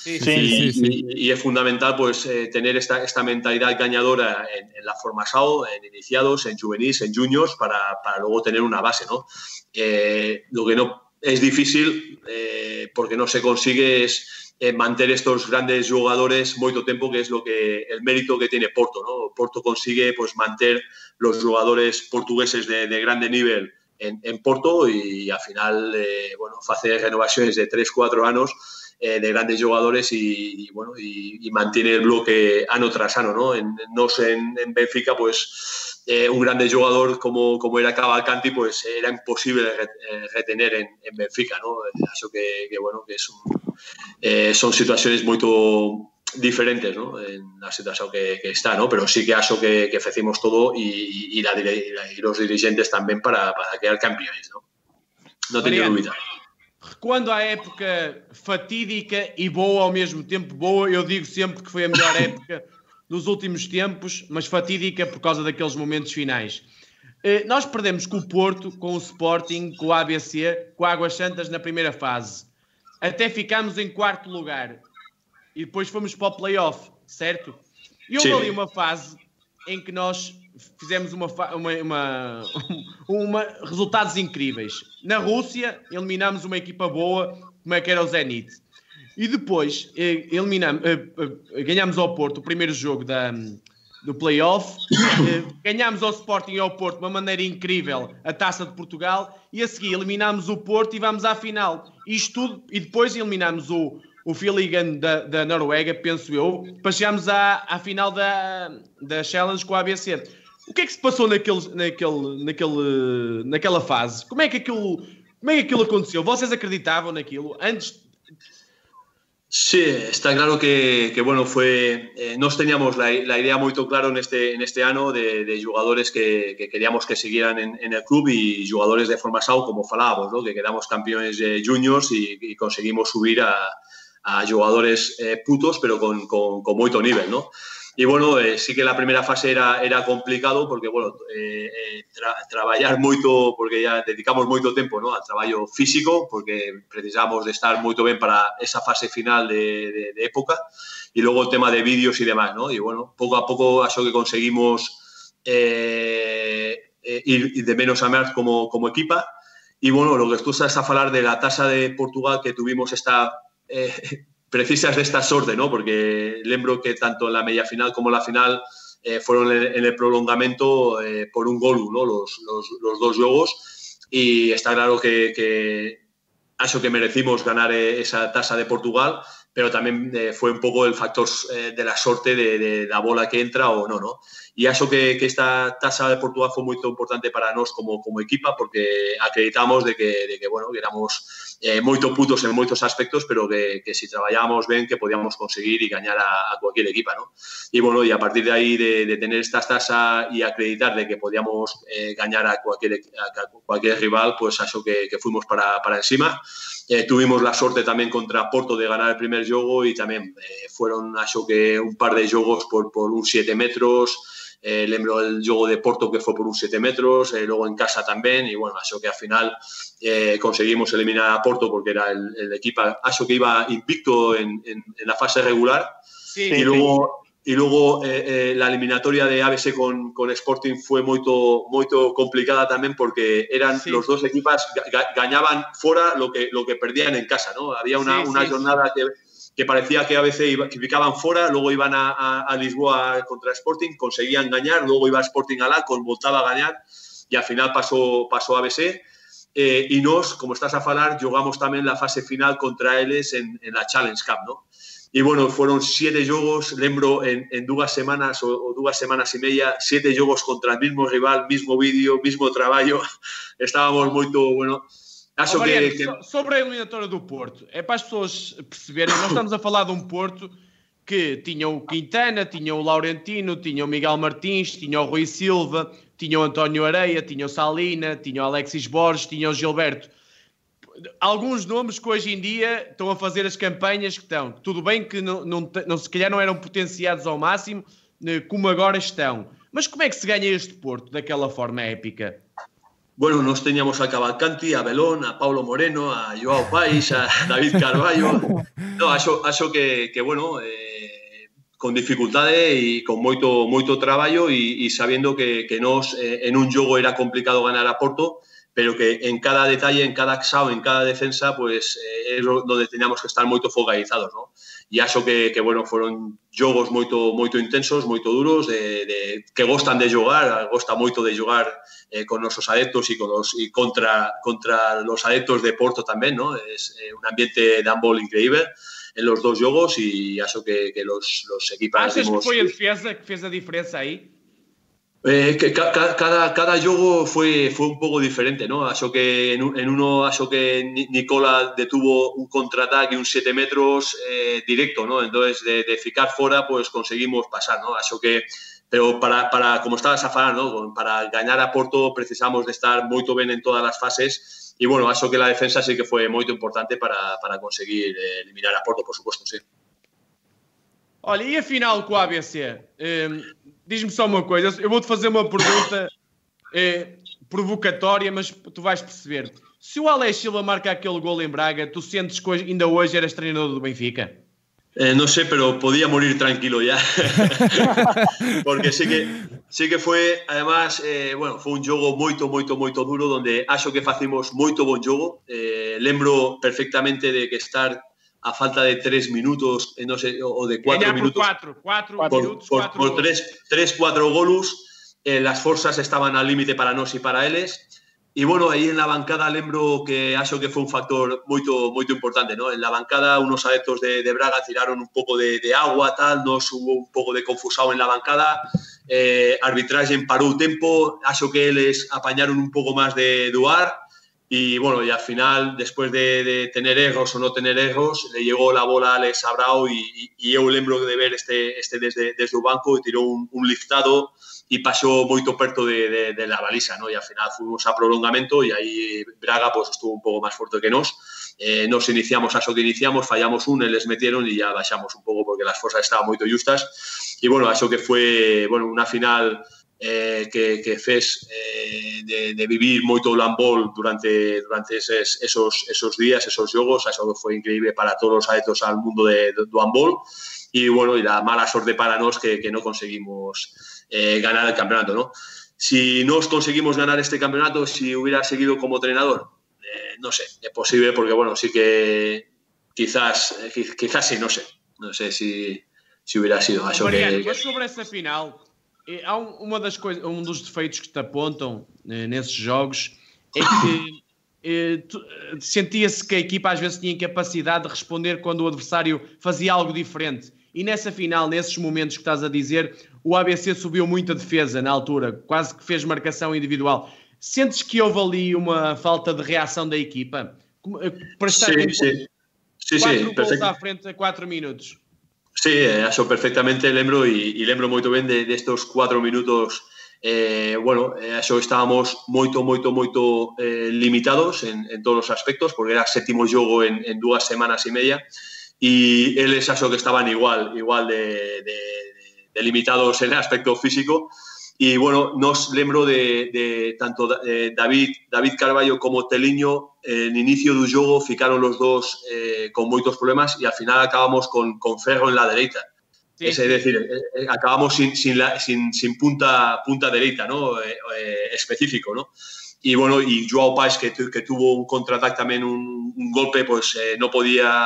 [SPEAKER 4] Sí, sí, y, sí, y, es fundamental pues eh, tener esta, esta mentalidad gañadora en, en la formasao, en iniciados, en juveniles, en juniors, para, para luego tener una base, ¿no? Eh, lo que no es difícil eh, porque no se consigue es eh, mantener estos grandes jugadores mucho tiempo, que es lo que el mérito que tiene Porto, ¿no? Porto consigue pues mantener los jugadores portugueses de, de grande nivel en, en, Porto y al final, eh, bueno, hacer renovaciones de 3-4 años eh, de grandes jugadores y, y bueno y, y, mantiene el bloque ano tras ano, ¿no? En, no sé, en, en Benfica, pues eh, un grande jugador como, como era Cavalcanti, pues era imposible eh, retener en, en Benfica, ¿no? Eso que, que bueno, que es un, eh, son situaciones muy diferentes ¿no? en la situación que, que, está, ¿no? pero sí que aso que, que ofrecimos todo y, y, la, y, los dirigentes también para, para quedar campeones. ¿no? No tenía duda.
[SPEAKER 2] Quando a época fatídica e boa ao mesmo tempo, boa, eu digo sempre que foi a melhor época dos últimos tempos, mas fatídica por causa daqueles momentos finais. Eh, nós perdemos com o Porto, com o Sporting, com o ABC, com o Águas Santas na primeira fase. Até ficámos em quarto lugar. E depois fomos para o playoff, certo? E houve
[SPEAKER 4] Sim.
[SPEAKER 2] ali uma fase em que nós fizemos uma, uma, uma- uma- resultados incríveis. Na Rússia, eliminámos uma equipa boa, como é que era o Zenit. E depois eh, eliminamos, eh, eh, ganhámos ao Porto o primeiro jogo da, do playoff, ganhámos ao Sporting e ao Porto de uma maneira incrível a Taça de Portugal e a seguir eliminámos o Porto e vamos à final. Isto tudo, e depois eliminámos o, o Filigan da, da Noruega, penso eu, para chegarmos à, à final da, da Challenge com a ABC. O que é que se passou naquele, naquele, naquele, naquela fase? Como é, que aquilo, como é que aquilo aconteceu? Vocês acreditavam naquilo? Antes,
[SPEAKER 4] Sí, está claro que, que, bueno, fue, eh, nos teníamos la, la idea muy claro en este, en este año de, de jugadores que, que queríamos que siguieran en, en el club y jugadores de forma SAU, como falábamos, ¿no? que quedamos campeones de juniors y, y conseguimos subir a, a jugadores eh, putos, pero con, con, con mucho nivel, ¿no? Y bueno, eh, sí que la primera fase era, era complicado porque, bueno, eh, eh, tra porque ya dedicamos moito tempo ¿no? al traballo físico, porque precisamos de estar moito ben para esa fase final de, época, y luego el tema de vídeos y demás, ¿no? Y bueno, poco a poco acho que conseguimos eh, ir de menos a más como, como equipa, y bueno, lo que tú estás a falar de la tasa de Portugal que tuvimos esta... Eh, precisas de esta sorte, ¿no? Porque lembro que tanto la media final como la final eh, fueron en, el prolongamento eh, por un gol, ¿no? Los, los, los, dos juegos y está claro que, que eso que merecimos ganar eh, esa tasa de Portugal, pero también eh, fue un poco el factor eh, de la sorte de, de, la bola que entra o no, ¿no? Y eso que, que, esta tasa de Portugal fue muy importante para nos como, como equipa porque acreditamos de que, de que bueno, que éramos eh, muy putos en muchos aspectos, pero que, que, si trabajábamos bien que podíamos conseguir y ganar a, a, cualquier equipa, ¿no? Y bueno, y a partir de ahí de, de tener esta tasa y acreditar de que podíamos eh, ganar a cualquier, a cualquier rival, pues eso que, que fuimos para, para encima. Eh, tuvimos la suerte también contra Porto de ganar el primer juego y también eh, fueron eso que un par de juegos por, por un 7 metros, eh, lembro el juego de Porto que fue por un 7 metros, luego en casa también, y bueno, eso que al final conseguimos eliminar a Porto porque era el, el equipo, eso que iba invicto en, en, en la fase regular,
[SPEAKER 2] sí,
[SPEAKER 4] y luego, y luego eh, la eliminatoria de ABC con, con Sporting fue muy, muy complicada también porque eran sí. los dos equipos ganaban fuera lo que, lo que perdían en casa, ¿no? Había una, una jornada que que parecía que a veces iba, que picaban fuera, luego iban a, a, a, Lisboa contra Sporting, conseguían ganar, luego iba Sporting a la, voltaba a ganar y al final pasó, pasó ABC. Eh, y nos, como estás a falar, jugamos también la fase final contra ellos en, en la Challenge Cup, ¿no? Y bueno, fueron siete juegos, lembro, en, en dos semanas o, o, dos semanas y media, siete juegos contra el mismo rival, mismo vídeo, mismo trabajo. Estábamos muy, bueno,
[SPEAKER 2] Acho oh, Mariano, que, que... Sobre a eliminatória do Porto, é para as pessoas perceberem, nós estamos a falar de um Porto que tinha o Quintana, tinha o Laurentino, tinha o Miguel Martins, tinha o Rui Silva, tinha o António Areia, tinha o Salina, tinha o Alexis Borges, tinha o Gilberto. Alguns nomes que hoje em dia estão a fazer as campanhas que estão. Tudo bem que não, não, não, se calhar não eram potenciados ao máximo, como agora estão. Mas como é que se ganha este Porto daquela forma épica?
[SPEAKER 4] bueno, nos teníamos a Cavalcanti, a Belón, a Paulo Moreno, a Joao Pais, a David Carballo. No, eso, eso que, que bueno, eh, con dificultades y con moito, moito traballo y, y sabiendo que, que nos, eh, en un juego era complicado ganar a Porto, pero que en cada detalle, en cada axao, en cada defensa, pues eh, é onde teníamos que estar moito focalizados, non? E acho que, que bueno, foron jogos moito moito intensos, moito duros, de, de, que gostan de jogar, gosta moito de jogar eh, con nosos adeptos e con los, y contra, contra los adeptos de Porto tamén, ¿no? Es eh, un ambiente de handball increíble en los dos jogos e acho que, que los, los equipas...
[SPEAKER 2] Ah, ¿Haces que foi, fez, fez a diferenza aí?
[SPEAKER 4] Eh, que ca, cada, cada juego fue, fue un poco diferente, ¿no? Acho que en, en uno, acho que Nicola detuvo un contraataque, un 7 metros eh, directo, ¿no? Entonces, de, de, ficar fuera, pues conseguimos pasar, ¿no? Acho que, pero para, para como estaba Safar, ¿no? Para ganar a Porto precisamos de estar muy bien en todas las fases y, bueno, acho que la defensa sí que fue muy importante para, para conseguir eh, eliminar a Porto, por supuesto, sí.
[SPEAKER 2] Olha, e a final com a ABC? Diz-me só uma coisa, eu vou-te fazer uma pergunta eh, provocatória, mas tu vais perceber. Se o Alex Silva marca aquele gol em Braga, tu sentes que ainda hoje eras treinador do Benfica?
[SPEAKER 4] Eh, no sé, pero podía morir tranquilo ya. Porque sí que, sí que fue, además, eh, bueno, fue un jogo moito, moito, moito duro, donde acho que facimos moito bon jogo. Eh, lembro perfectamente de que estar a falta de tres minutos, eh, no sé, o de cuatro minutos.
[SPEAKER 2] por quatro, quatro
[SPEAKER 4] por,
[SPEAKER 2] minutos,
[SPEAKER 4] por-
[SPEAKER 2] quatro
[SPEAKER 4] por tres, tres, cuatro golus, eh, las forzas estaban al límite para nos y para eles. Y bueno, ahí en la bancada lembro que acho que fue un factor muy, muy importante, ¿no? En la bancada unos adeptos de, de Braga tiraron un poco de, de agua, tal, nos hubo un poco de confusado en la bancada, eh, arbitraje paró un tiempo, acho que les apañaron un poco más de duar y bueno, y al final, después de, de tener egos o no tener egos, le llegó la bola a Alex Abrao y, y, y eu lembro de ver este, este desde, desde o banco e tirou un, un liftado e pasou moito perto de, de, de la baliza, ¿no? E al final fuimos a prolongamento e aí Braga pues, estuvo un pouco máis forte que nós. Eh, nos iniciamos a so que iniciamos, fallamos un, les metieron e ya baixamos un pouco porque las forzas estaban moito justas. E bueno, acho que foi bueno, unha final eh, que, que fez eh, de, de vivir moito o handball durante, durante eses, esos, esos días, esos xogos, eso foi increíble para todos os adeptos al mundo de, do handball, e, bueno, e da mala sorte para nós que, que non conseguimos eh, ganar el campeonato, ¿no? Si nos conseguimos ganar este campeonato, si hubiera seguido como entrenador, eh, no sé, es posible porque, bueno, sí que quizás, eh, quizás sí, no sé, no sé si, si hubiera sido. Eso
[SPEAKER 2] Marian,
[SPEAKER 4] que,
[SPEAKER 2] que... sobre este final, há um, uma das coisas, um dos defeitos que te apontam eh, nesses jogos é que eh, eh, sentia-se que a equipa às vezes tinha capacidade de responder quando o adversário fazia algo diferente. E nessa final, nesses momentos que estás a dizer, o ABC subiu muito a defesa na altura, quase que fez marcação individual. Sentes que houve ali uma falta de reação da equipa? Eh, Para estar
[SPEAKER 4] Sí,
[SPEAKER 2] com
[SPEAKER 4] sí. Sí,
[SPEAKER 2] quatro
[SPEAKER 4] sí,
[SPEAKER 2] gols à frente a 4 minutos.
[SPEAKER 4] Sí, eh, eso perfectamente lembro e, e lembro moito ben de, destos de cuatro minutos. Eh, bueno, eh, eso estábamos moito, moito, moito eh, limitados en, en todos os aspectos, porque era séptimo xogo en, en dúas semanas e media, e eles aso que estaban igual, igual de, de, de limitados en aspecto físico, y bueno, nos lembro de, de tanto eh, David, David Carballo como Teliño en inicio do xogo ficaron los dos eh, con moitos problemas e al final acabamos con, con Ferro en la dereita.
[SPEAKER 2] Sí,
[SPEAKER 4] es, es decir, eh, eh, acabamos sin, sin, la, sin, sin punta, punta derecha ¿no? Eh, eh, específico. ¿no? Y bueno, y Joao Pais, que, tu- que tuvo un contraataque también, un, un golpe, pues eh, no podía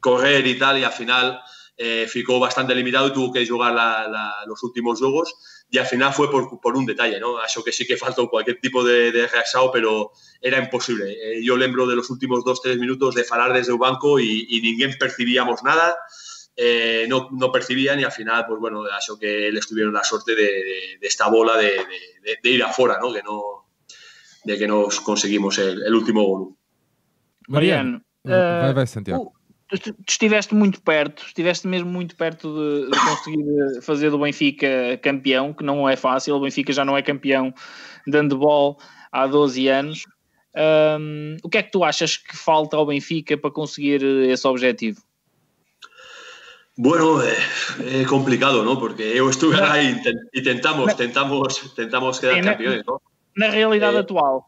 [SPEAKER 4] correr y tal, y al final eh, ficó bastante limitado y tuvo que jugar la, la, los últimos juegos. Y al final fue por, por un detalle, ¿no? Eso que sí que faltó cualquier tipo de, de reaxao, pero era imposible. Eh, yo lembro de los últimos dos, tres minutos de falar desde el banco y, y ninguén percibíamos nada eh, no, no, percibían y al final, pues bueno, eso que les tuvieron la suerte de, de, de esta bola de, de, de, ir afuera, ¿no? Que no de que nos conseguimos el, el último gol.
[SPEAKER 3] Mariano,
[SPEAKER 1] vai, vai,
[SPEAKER 3] Tu estiveste muito perto, estiveste mesmo muito perto de, de conseguir fazer do Benfica campeão, que não é fácil. O Benfica já não é campeão de handball há 12 anos. Um, o que é que tu achas que falta ao Benfica para conseguir esse objetivo?
[SPEAKER 4] Bueno, eh, complicado, ¿no? Porque yo estuve ahí y tentamos, tentamos, tentamos quedar campeones, ¿no?
[SPEAKER 3] Na realidade
[SPEAKER 4] Eh,
[SPEAKER 3] atual.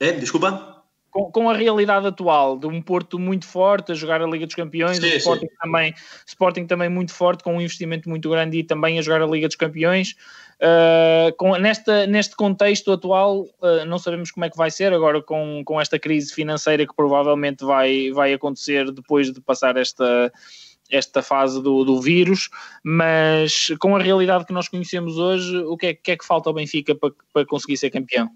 [SPEAKER 4] ¿Eh? Disculpa.
[SPEAKER 3] Com, com, a realidade atual de um Porto muito forte a jogar a Liga dos Campeões,
[SPEAKER 4] sim,
[SPEAKER 3] o Sporting também, Sporting também muito forte, com um investimento muito grande e também a jogar a Liga dos Campeões. Uh, com, nesta, neste contexto atual, uh, não sabemos como é que vai ser agora com, com esta crise financeira que provavelmente vai, vai acontecer depois de passar esta, esta fase do, do vírus, mas com a realidade que nós conhecemos hoje, o que é que, é que falta ao Benfica para, para conseguir ser campeão?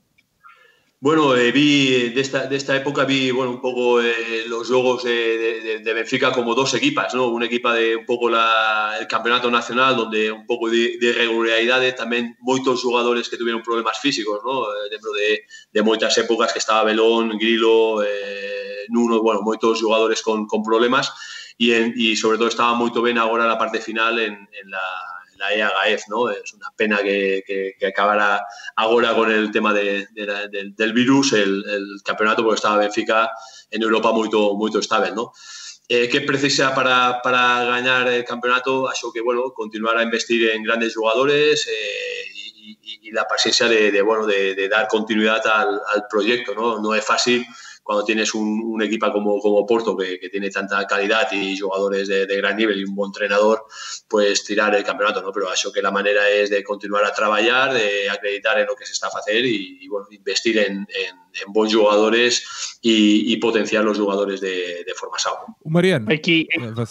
[SPEAKER 4] Bueno, eh, vi de esta, de esta época vi bueno, un poco eh, los juegos de, de, de, Benfica como dos equipas, ¿no? Una equipa de un poco la, el campeonato nacional, donde un poco de, de irregularidades, también muchos jugadores que tuvieron problemas físicos, ¿no? Dentro de, de muchas épocas que estaba Belón, Grilo, eh, Nuno, bueno, muchos jugadores con, con problemas y, en, y, sobre todo estaba muy bien ahora la parte final en, en la la EAGAEF, ¿no? Es una pena que, que, que acabara ahora con el tema de, de la, del, del, virus, el, el, campeonato, porque estaba Benfica en Europa muy, muy estable, ¿no? eh, ¿Qué precisa para, para, ganar el campeonato? Acho que, bueno, continuar a investir en grandes jugadores eh, y, y, y, la paciencia de, de bueno, de, de, dar continuidad al, al proyecto, ¿no? No es fácil cuando tienes un, un equipo como, como Porto que, que, tiene tanta calidad y jugadores de, de, gran nivel y un buen entrenador, pues tirar el campeonato, ¿no? Pero eso que la manera es de continuar a trabajar, de acreditar en lo que se está a hacer y, y bueno, investir en, en, en, buenos jugadores y, y, potenciar los jugadores de, de forma sana.
[SPEAKER 1] Mariano,
[SPEAKER 3] aqui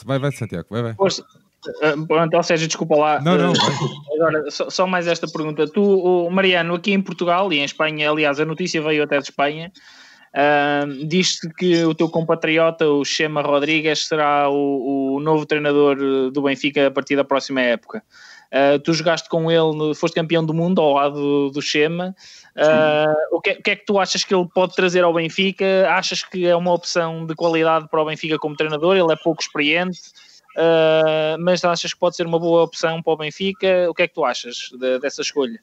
[SPEAKER 1] vai, vai, Santiago, vai, vai.
[SPEAKER 3] Pois, Pronto, ou seja, desculpa lá.
[SPEAKER 1] Não, não.
[SPEAKER 3] Agora, só, só, mais esta pergunta. Tu, o Mariano, aqui em Portugal e em Espanha, aliás, a notícia veio até de Espanha, Uh, Diz-se que o teu compatriota, o Chema Rodrigues, será o, o, novo treinador do Benfica a partir da próxima época. Uh, tu jogaste com ele, foste campeão do mundo ao lado do, Chema. Uh, o, que, o, que, é que tu achas que ele pode trazer ao Benfica? Achas que é uma opção de qualidade para o Benfica como treinador? Ele é pouco experiente, mas achas que pode ser uma boa opção para o Benfica? O que é que tu achas de, dessa escolha?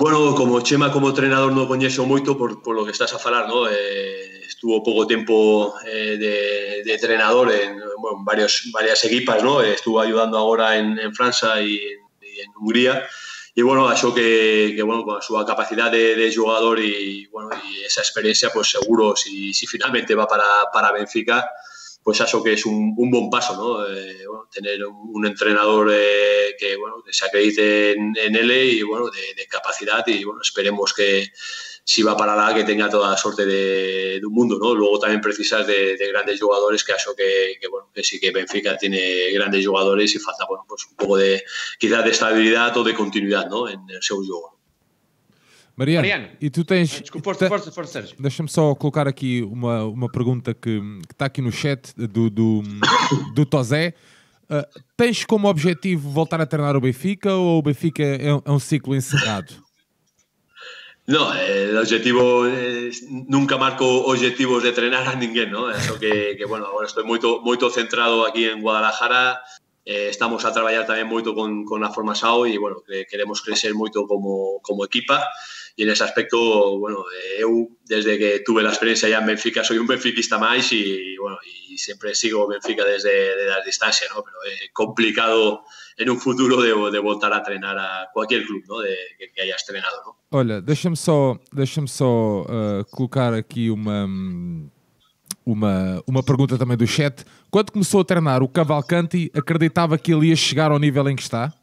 [SPEAKER 4] Bueno, como Chema como entrenador no coñexo moito por, por lo que estás a falar, no? Eh, estuvo pouco tempo eh, de, de entrenador en bueno, varios, varias equipas, no? Eh, estuvo ayudando agora en, en França e en, y en Hungría e bueno, acho que, que bueno, con a súa capacidade de, de jogador e bueno, y esa experiencia, pues seguro si, si finalmente va para, para Benfica, pues eso que es un, un buen paso, ¿no? Bueno, tener un, entrenador eh, que, bueno, que se acredite en, en él y bueno, de, capacidad y bueno, esperemos que si va para la que tenga toda la suerte de, un mundo, ¿no? Luego también precisas de, de grandes jugadores que eso que, bueno, sí que Benfica tiene grandes jugadores y falta, bueno, pues un poco de quizás de estabilidad o de continuidad, ¿no? En el seu juego.
[SPEAKER 1] Mariano, Mariano, e tu tens.
[SPEAKER 2] Ah, desculpa, força, força, força, Sérgio.
[SPEAKER 1] Deixa-me só colocar aqui uma, uma pergunta que, que está aqui no chat do, do, do Tozé. Uh, tens como objetivo voltar a treinar o Benfica ou o Benfica é, é um ciclo encerrado?
[SPEAKER 4] No, el objetivo es, nunca marco objetivos de entrenar a ninguém, ¿no? Eso que, que bueno, ahora estoy muy, muy centrado aquí en Guadalajara. Eh, estamos a trabajar también mucho con, con la forma SAO y bueno, queremos crecer mucho como, como equipa. Y en ese aspecto, bueno, eu desde que tuve la experiencia ya en Benfica soy un benfiquista más y, bueno, y siempre sigo Benfica desde de la distancia, ¿no? Pero es complicado en un futuro de, de voltar a treinar a cualquier club, ¿no? De, que, que hayas treinado, ¿no?
[SPEAKER 1] Olha, deixa-me só, deixa só uh, colocar aqui uma, uma, uma pergunta também do chat. Quando começou a treinar o Cavalcanti, acreditava que ele ia chegar ao nível em que está?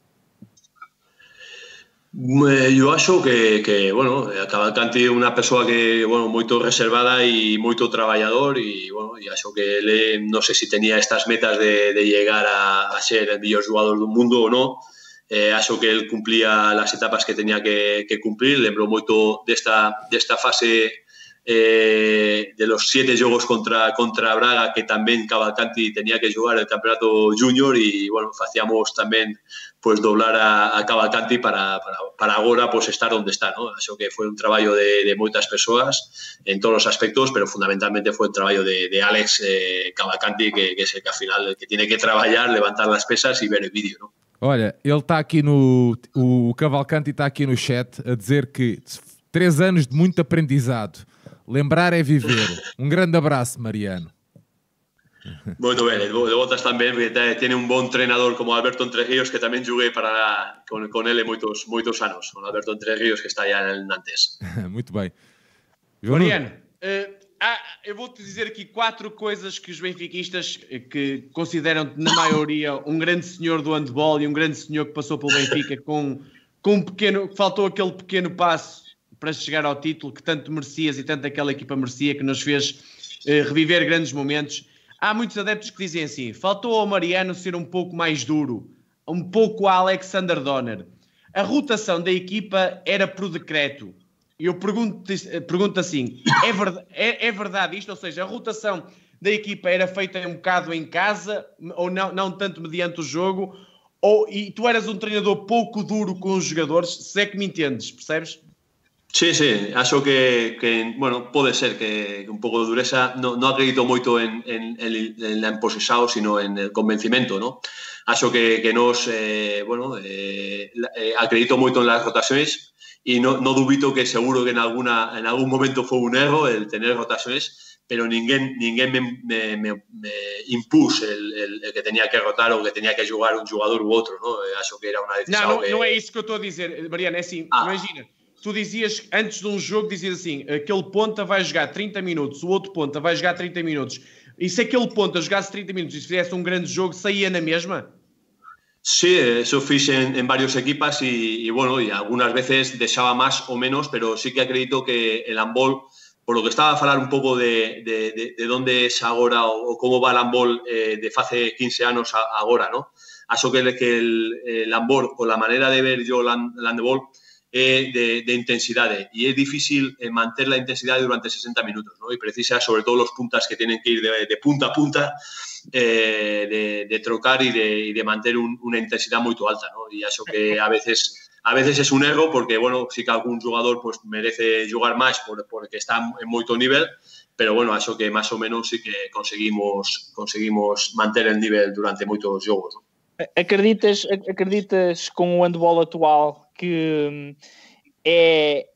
[SPEAKER 4] Eu acho que, que bueno, Cavalcanti é unha persoa que, bueno, moito reservada e moito traballador e, bueno, e acho que ele, eh, non sei se si tenía estas metas de, de llegar a, a ser el mellor jugador do mundo ou non, eh, acho que el cumplía las etapas que tenía que, que cumplir, lembro moito desta, desta fase eh, de los siete juegos contra, contra Braga que tamén Cavalcanti tenía que jugar el campeonato junior e, bueno, facíamos tamén pues doblar a, a Cavalcanti para, para, para agora pues estar donde está, ¿no? Eso que fue un trabajo de, de moitas persoas en todos los aspectos, pero fundamentalmente fue el trabajo de, de Alex eh, Cavalcanti, que, que es el que al final que tiene que trabalhar, levantar las pesas e ver o vídeo, ¿no?
[SPEAKER 1] Olha, ele está aqui no. O Cavalcanti está aqui no chat a dizer que três anos de muito aprendizado. Lembrar é viver. Um grande abraço, Mariano.
[SPEAKER 4] Bueno, bien, de botas también, tiene un buen entrenador como Alberto Entreguíos, que también jugué para, con, con él muchos, muchos años, con Alberto Entreguíos, que está allá en Nantes.
[SPEAKER 1] Muito bem.
[SPEAKER 2] Mariano, uh, ah, eu vou-te dizer aqui quatro coisas que os benfiquistas que consideram na maioria um grande senhor do handball e um grande senhor que passou pelo Benfica com, com um pequeno, faltou aquele pequeno passo para chegar ao título que tanto merecias e tanto aquela equipa merecia que nos fez uh, reviver grandes momentos há muitos adeptos que dizem assim: faltou ao Mariano ser um pouco mais duro, um pouco a Alexander Donner. A rotação da equipa era por decreto. E eu pergunto, pergunto assim: é verdade, é, é verdade isto? Ou seja, a rotação da equipa era feita um bocado em casa, ou não, não tanto mediante o jogo, ou, e tu eras um treinador pouco duro com os jogadores, se é que me entendes, percebes?
[SPEAKER 4] Sí, sí, acho que, que bueno, pode ser que un pouco de dureza, no, no acredito moito en, en, en la imposesao, sino en el convencimento, ¿no? Acho que, que nos, eh, bueno, eh, eh, acredito moito en las rotaciones e no, no dubito que seguro que en, alguna, en algún momento foi un erro el tener rotaciones, pero ninguém, ninguém me, me, me, me el, el, el, que tenía que rotar ou que tenía que jugar un jugador u outro, ¿no? Acho que era uma decisão
[SPEAKER 2] Não, não,
[SPEAKER 4] que...
[SPEAKER 2] não é que eu estou a dizer, Mariana, é assim,
[SPEAKER 4] Ah.
[SPEAKER 2] imagina, tu dizias, antes de um jogo, dizias assim, aquele ponta vai jogar 30 minutos, o outro ponta vai jogar 30 minutos, e se aquele ponta jogasse 30 minutos e fizesse um grande jogo, saía na mesma?
[SPEAKER 4] Sí, eso fiz en, en varios equipas y, y, bueno, y algunas veces deixaba más o menos, pero sí que acredito que el handball, por lo que estaba a falar un pouco de, de, de, de dónde es agora o, o como va el handball eh, de hace 15 anos a, agora, ¿no? Acho que, que el, el handball, o la manera de ver yo el handball, é de, de intensidade e é difícil eh, manter la intensidade durante 60 minutos ¿no? e precisa sobre todo los puntas que tienen que ir de, de punta a punta eh, de, de, trocar y de, y de manter un, una intensidad muy alta ¿no? y eso que a veces a veces es un erro porque bueno sí que algún jugador pues merece jugar más por, porque está en muy nivel pero bueno, eso que más o menos sí que conseguimos conseguimos manter el nivel durante muchos jogos ¿no?
[SPEAKER 3] Acreditas, acreditas com o handball atual que hum, é,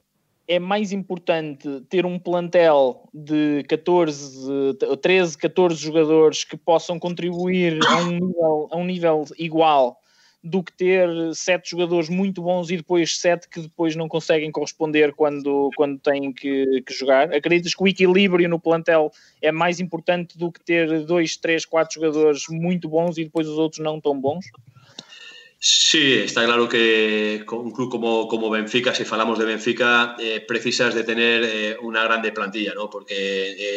[SPEAKER 3] é mais importante ter um plantel de 14, 13, 14 jogadores que possam contribuir a um nível, a um nível igual do que ter sete jogadores muito bons e depois sete que depois não conseguem corresponder quando, quando têm que, que jogar? Acreditas que o equilíbrio no plantel é mais importante do que ter dois, três, quatro jogadores muito bons e depois os outros não tão bons?
[SPEAKER 4] Sí, está claro que un club como, como Benfica, si hablamos de Benfica, eh, precisas de tener eh, una grande plantilla, ¿no? porque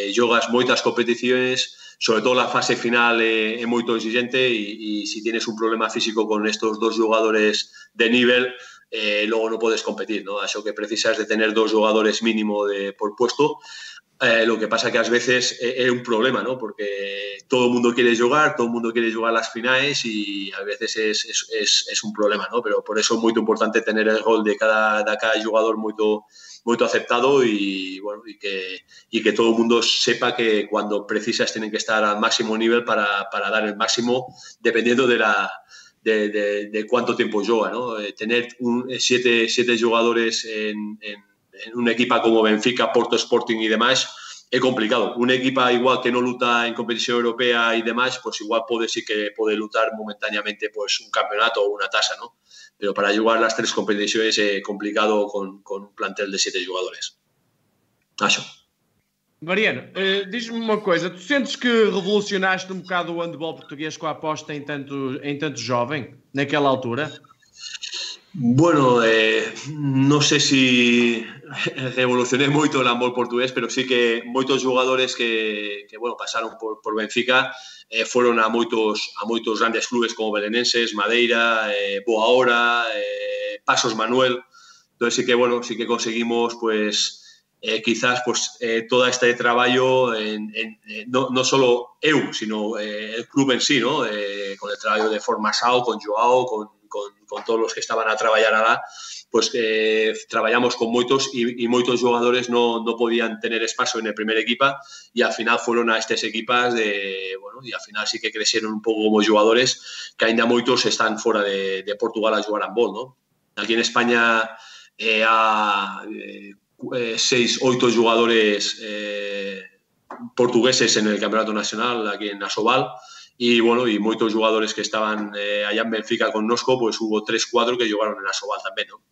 [SPEAKER 4] eh, jogas moitas competiciones, sobre todo la fase final é, é moito exigente y si tienes un problema físico con estos dos jugadores de nivel, eh, luego no puedes competir, ¿no? Eso que precisas de tener dos jugadores mínimo de, por puesto. Eh, lo que pasa que a veces é un problema, ¿no? Porque todo el mundo quiere jugar, todo el mundo quiere jugar las finales y a veces es, es, es, es un problema, ¿no? Pero por eso es muy importante tener el gol de cada, de cada jugador muy, muy aceptado y, bueno, y, que, y que todo el mundo sepa que cuando precisas tienen que estar al máximo nivel para, para dar el máximo dependiendo de la, de, de, cuánto tiempo juega, ¿no? Eh, tener un, siete, siete, jugadores en, en, un equipo como Benfica, Porto Sporting y demás es complicado. Un equipo igual que no luta en competición europea y demás, pues igual puede sí que puede lutar momentáneamente pues un campeonato o una tasa, ¿no? Pero para jugar las tres competiciones es complicado con, con un plantel de siete jugadores. Acho.
[SPEAKER 2] Mariano, uh, diz-me uma coisa, tu sentes que revolucionaste um bocado o handball português com a aposta em tanto, em tanto jovem, naquela altura?
[SPEAKER 4] Bueno, eh, non sei se evolucioné moito o handball portugués, pero sí que moitos jugadores que, que bueno, pasaron por, por Benfica eh, foron a moitos, a moitos grandes clubes como Belenenses, Madeira, eh, Boa Hora, eh, Pasos Manuel. Entonces sí que, bueno, sí que conseguimos, pues, eh, quizás, pues, eh, todo este traballo, en, en, en no, no solo eu, sino eh, el club en sí, ¿no? Eh, con el traballo de Formasao, con Joao, con con, con, todos los que estaban a trabajar ahora, pues eh, con moitos y, y moitos jugadores no, no, podían tener espacio en el primer equipo y al final fueron a estas equipas de, bueno, y al final sí que crecieron un poco como jugadores que ainda moitos están fuera de, de Portugal a jugar handball, ¿no? Aquí en España eh, a eh, seis, oito jugadores eh, portugueses en el campeonato nacional aquí en Asobal y bueno, y moitos jugadores que estaban eh, allá en Benfica con Nosco, pues hubo tres, cuatro que jogaron en Asobal también, ¿no?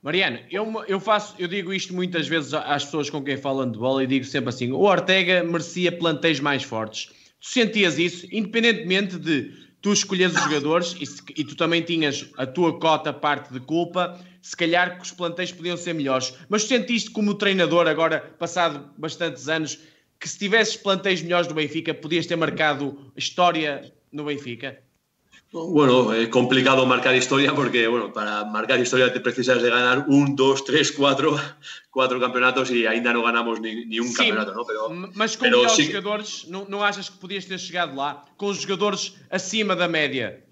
[SPEAKER 2] Mariano, eu, eu, faço, eu digo isto muitas vezes às pessoas com quem falo de bola e digo sempre assim: o Ortega merecia plantéis mais fortes. Tu sentias isso, independentemente de tu escolheres os jogadores e, e, tu também tinhas a tua cota parte de culpa, se calhar que os plantéis podiam ser melhores. Mas tu sentiste como treinador, agora passado bastantes anos, que se tivesses plantéis melhores do Benfica, podias ter marcado história no Benfica?
[SPEAKER 4] Bueno, es complicado marcar historia porque, bueno, para marcar historia te precisas de ganar un, dos, tres, cuatro, cuatro campeonatos y ainda no ganamos ni, ni un
[SPEAKER 2] Sim,
[SPEAKER 4] campeonato, ¿no?
[SPEAKER 2] Pero, mas com pero melhores sí... jogadores, não, não achas que podias ter chegado lá? Com os jogadores acima da média?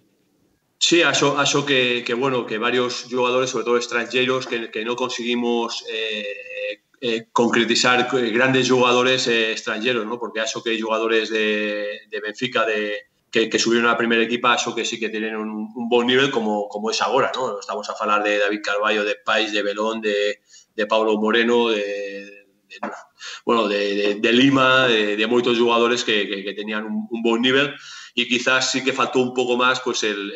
[SPEAKER 4] Sí, acho, acho que, que, bueno, que varios jugadores, sobre todo extranjeros, que, que no conseguimos eh, eh, concretizar grandes jugadores eh, extranjeros, ¿no? Porque acho que hay jugadores de, Benfica, de que, subieron a la primera equipa, eso que sí que tienen un, buen nivel como, como es ahora, ¿no? Estamos a hablar de David Carballo, de Pais, de Belón, de, de Pablo Moreno, de, bueno, de, Lima, de, muchos jugadores que, que, tenían un, buen nivel y quizás sí que faltó un poco más pues el,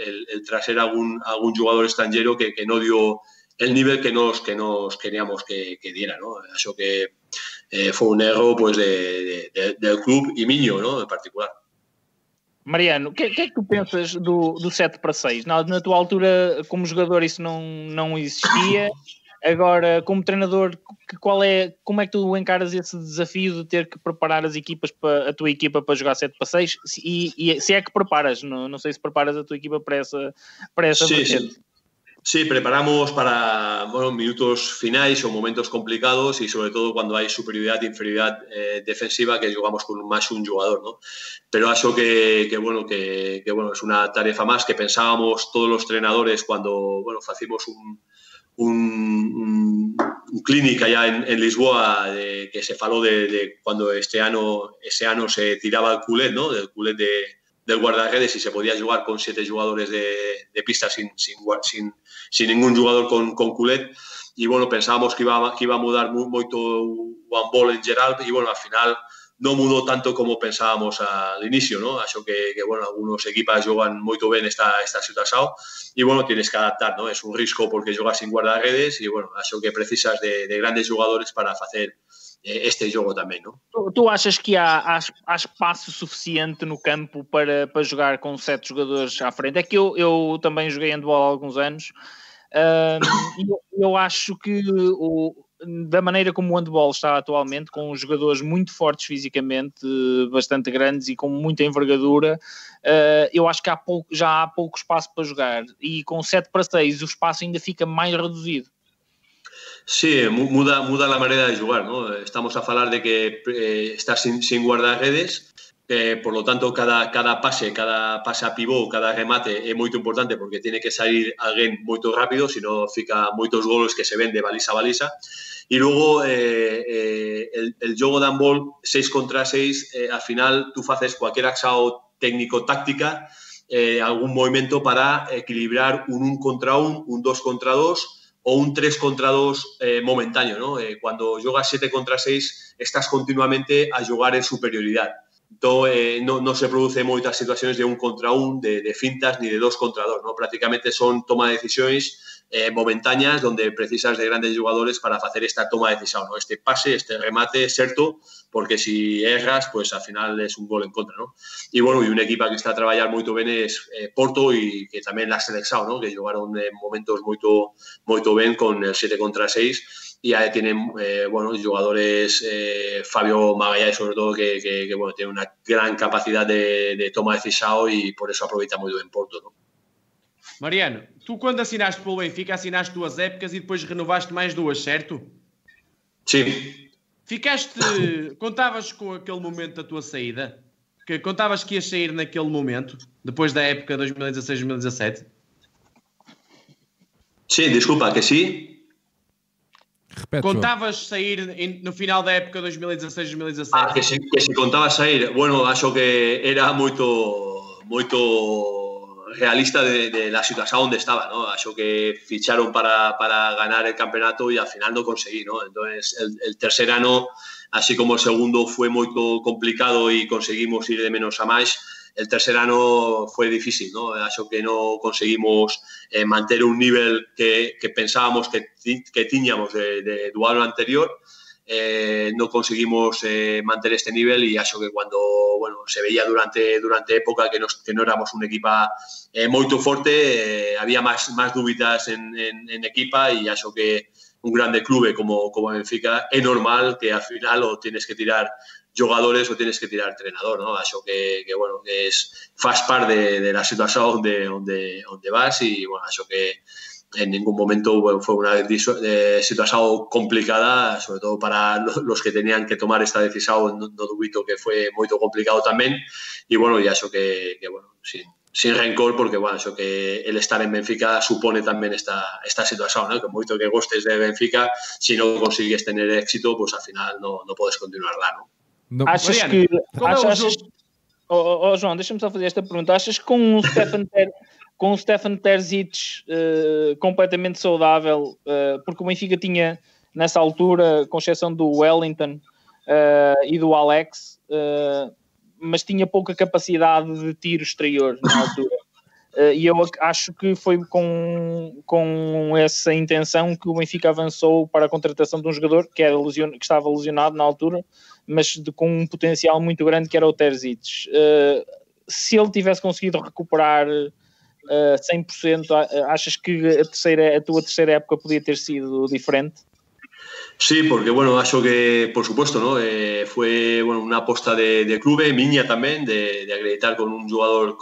[SPEAKER 4] traer algún, algún jugador extranjero que, no dio el nivel que nos, que nos queríamos que, que diera, ¿no? Eso que eh, fue un error pues de, de, del club y Miño, ¿no? En particular.
[SPEAKER 3] Mariano, o que, que, é que tu pensas do, do 7 para 6? Na, na tua altura, como jogador, isso não, não existia. Agora, como treinador, qual é, como é que tu encaras esse desafio de ter que preparar as equipas para, a tua equipa para jogar 7 para 6? E, e se é que preparas, não, não sei se preparas a tua equipa para essa, para essa
[SPEAKER 4] sim, sim. Sí, preparamos para bueno, minutos finales o momentos complicados y sobre todo cuando hay superioridad e inferioridad eh, defensiva que jugamos con más un jugador, ¿no? Pero eso que, bueno, que, bueno, es una tarefa más que pensábamos todos los entrenadores cuando bueno, hacíamos un, un, un, un clínica allá en, Lisboa de, que se faló de, de, cuando este año, ese año se tiraba el culet, ¿no? Del culet de, del guardaredes y se podía jugar con siete jugadores de, de pista sin, sin, sin, sin, ningún jugador con, con culet. Y bueno, pensábamos que iba, que iba a mudar mucho one ball en Gerald y bueno, al final no mudó tanto como pensábamos al inicio, ¿no? Acho que, que bueno, algunos equipas juegan muy bien esta, esta situación y bueno, tienes que adaptar, ¿no? Es un riesgo porque juegas sin guardaredes y bueno, acho que precisas de, de grandes jugadores para hacer este jogo também, não?
[SPEAKER 3] Tu, tu achas que há, há, há, espaço suficiente no campo para, para jogar com sete jogadores à frente? É que eu, eu também joguei handball há alguns anos eu, eu, acho que o, da maneira como o handball está atualmente, com jogadores muito fortes fisicamente, bastante grandes e com muita envergadura, uh, eu acho que há pouco, já há pouco espaço para jogar e com 7 para 6 o espaço ainda fica mais reduzido.
[SPEAKER 4] Sí, muda, muda la manera de jugar, ¿no? Estamos a hablar de que eh, estás sin, sin guardar redes, eh, por lo tanto, cada, cada pase, cada pase a pivot, cada remate é moito importante porque tiene que salir alguén moito rápido, sino fica moitos goles que se ven de baliza a baliza. Y luego eh, eh, el, el jogo de handball 6 contra 6, eh, al final tú haces cualquier axao técnico-táctica, eh, algún movimiento para equilibrar un 1 contra 1, un 2 contra 2, o un 3 contra 2 eh, momentáneo, ¿no? Eh, cuando juegas 7 contra 6 estás continuamente a jugar en superioridad. do, eh, non, no se produce moitas situacións de un contra un, de, de fintas, ni de dos contra dos. ¿no? Prácticamente son toma de decisións eh, momentáneas donde precisas de grandes jugadores para facer esta toma de decisión, ¿no? este pase, este remate, certo, porque si erras, pues al final es un gol en contra. ¿no? E, bueno, e un equipo que está a traballar moito ben es eh, Porto e que tamén la selección, ¿no? que jogaron en eh, momentos moito, moito ben con el 7 contra 6, y ahí tienen eh, bueno, jugadores, eh, Fabio Magallanes sobre todo, que, que, que, bueno, tiene una gran capacidad de, de toma de cisao y por eso aproveita muy bien Porto. ¿no?
[SPEAKER 2] Mariano, tu quando assinaste pelo Benfica, assinaste duas épocas e depois renovaste mais duas, certo?
[SPEAKER 4] Sim.
[SPEAKER 2] Ficaste, contavas com aquele momento da tua saída? Que contavas que ias sair naquele momento, depois da época 2016-2017?
[SPEAKER 4] Sim, desculpa, que sim?
[SPEAKER 2] Repete, contavas sair no final da época 2016-2017?
[SPEAKER 4] Ah, que se, que se contaba sair. Bueno, acho que era moito moito realista de, de la situación onde estaba, ¿no? Acho que ficharon para, para ganar el campeonato y al final no conseguí, ¿no? Entonces, el, el tercer ano, así como el segundo fue moito complicado y conseguimos ir de menos a máis, el tercer ano fue difícil, ¿no? Acho que no conseguimos eh, mantener un nivel que, que pensábamos que, que tiñamos de, de duelo anterior, eh, no conseguimos eh, mantener este nivel y acho que cuando bueno, se veía durante, durante época que, nos, que no éramos un equipa eh, moito forte, eh, había máis, máis dúbidas en, en, en equipa y acho que un grande clube como, como Benfica é normal que al final o tienes que tirar jugadores o tienes que tirar entrenador, ¿no? Acho que, que bueno, que es fast part de, de la situación donde, donde, donde vas y bueno, acho que en ningún momento bueno, fue una eh, situación complicada, sobre todo para los que tenían que tomar esta decisión, no, no dubito que fue muy complicado también y bueno, ya eso que, que bueno, sin, sin rencor, porque bueno, eso que el estar en Benfica supone también esta, esta situación, ¿no? que mucho que gustes de Benfica, si no consigues tener éxito, pues al final no, no puedes continuarla, ¿no?
[SPEAKER 3] No, achas Mariana, que. Achas, achas, oh, oh, João, deixa-me só fazer esta pergunta. Achas que com o Stefan, Ter, com o Stefan Terzic uh, completamente saudável, uh, porque o Benfica tinha nessa altura, com exceção do Wellington uh, e do Alex, uh, mas tinha pouca capacidade de tiro exterior na altura. Uh, e eu acho que foi com, com essa intenção que o Benfica avançou para a contratação de um jogador que, era lesion, que estava lesionado na altura, mas de, com um potencial muito grande que era o Terzic. Uh, se ele tivesse conseguido recuperar uh, 100%, achas que a, terceira, a tua terceira época podia ter sido diferente?
[SPEAKER 4] Sí, porque bueno, acho que, por supuesto, ¿no? Eh, fue bueno, una aposta de, de club, miña también, de, de, acreditar con un jugador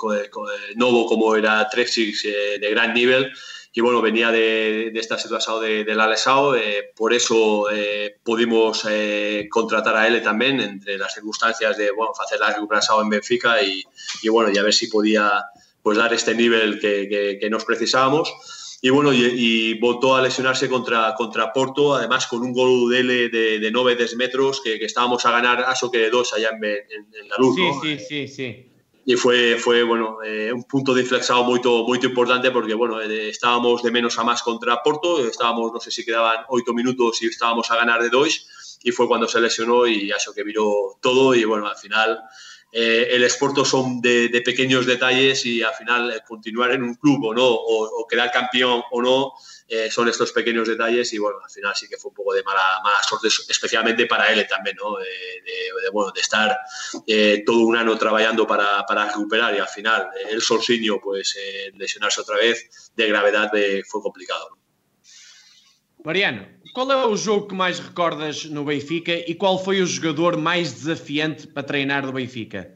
[SPEAKER 4] novo como era Trexix eh, de gran nivel. Y bueno, venía de, de esta situación de, del Alesao, eh, por eso eh, pudimos eh, contratar a él también, entre las circunstancias de bueno, hacer la recuperación en Benfica y, y, bueno, y a ver si podía pues, dar este nivel que, que, que nos precisábamos. Y bueno, y, y, votó a lesionarse contra, contra Porto, además con un gol de él de, de 9 metros que, que, estábamos a ganar a que de dos allá en, en, en la luz.
[SPEAKER 2] Sí,
[SPEAKER 4] ¿no?
[SPEAKER 2] sí, sí, sí.
[SPEAKER 4] Y fue, fue bueno, eh, un punto de inflexado muy, muy importante porque bueno, eh, estábamos de menos a más contra Porto, estábamos, no sé si quedaban 8 minutos y estábamos a ganar de dos y fue cuando se lesionó y eso que viró todo y bueno, al final eh, el esporto son de, pequeños detalles y al final eh, continuar en un club o no, o, quedar campeón o no, eh, son estos pequeños detalles y bueno, al final sí que fue un poco de mala, mala suerte, especialmente para él también, ¿no? De, bueno, de estar todo un año trabajando para, recuperar y al final el solsiño, pues lesionarse otra vez de gravedad fue complicado. ¿no?
[SPEAKER 2] Mariano, qual é o jogo que mais recordas no Benfica e qual foi o jogador mais desafiante para treinar do Benfica?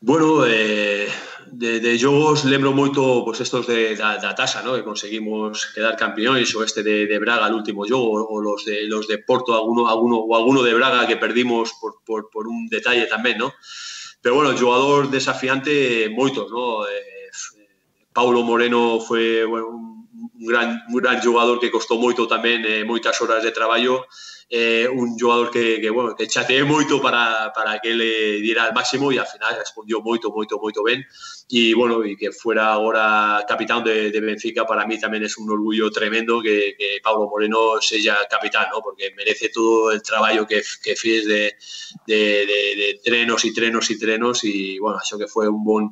[SPEAKER 4] Bueno, eh, de, de jogos lembro moito pues, estos de, da, da tasa, ¿no? que conseguimos quedar campeones, o este de, de Braga, el último jogo, o los de, los de Porto, alguno, alguno, o alguno de Braga que perdimos por, por, por un detalle también, ¿no? Pero bueno, jugador desafiante, moitos, ¿no? Eh, Paulo Moreno foi bueno, un gran, un gran jugador que costou moito tamén eh, moitas horas de traballo eh, un jugador que, que, bueno, que chateé moito para, para que le diera al máximo e al final respondió moito, moito, moito ben e bueno, e que fuera agora capitán de, de Benfica para mí tamén é un orgullo tremendo que, que Pablo Moreno sella capitán, ¿no? porque merece todo el traballo que, que fies de, de, de, de trenos e trenos e trenos e bueno, acho que foi un bon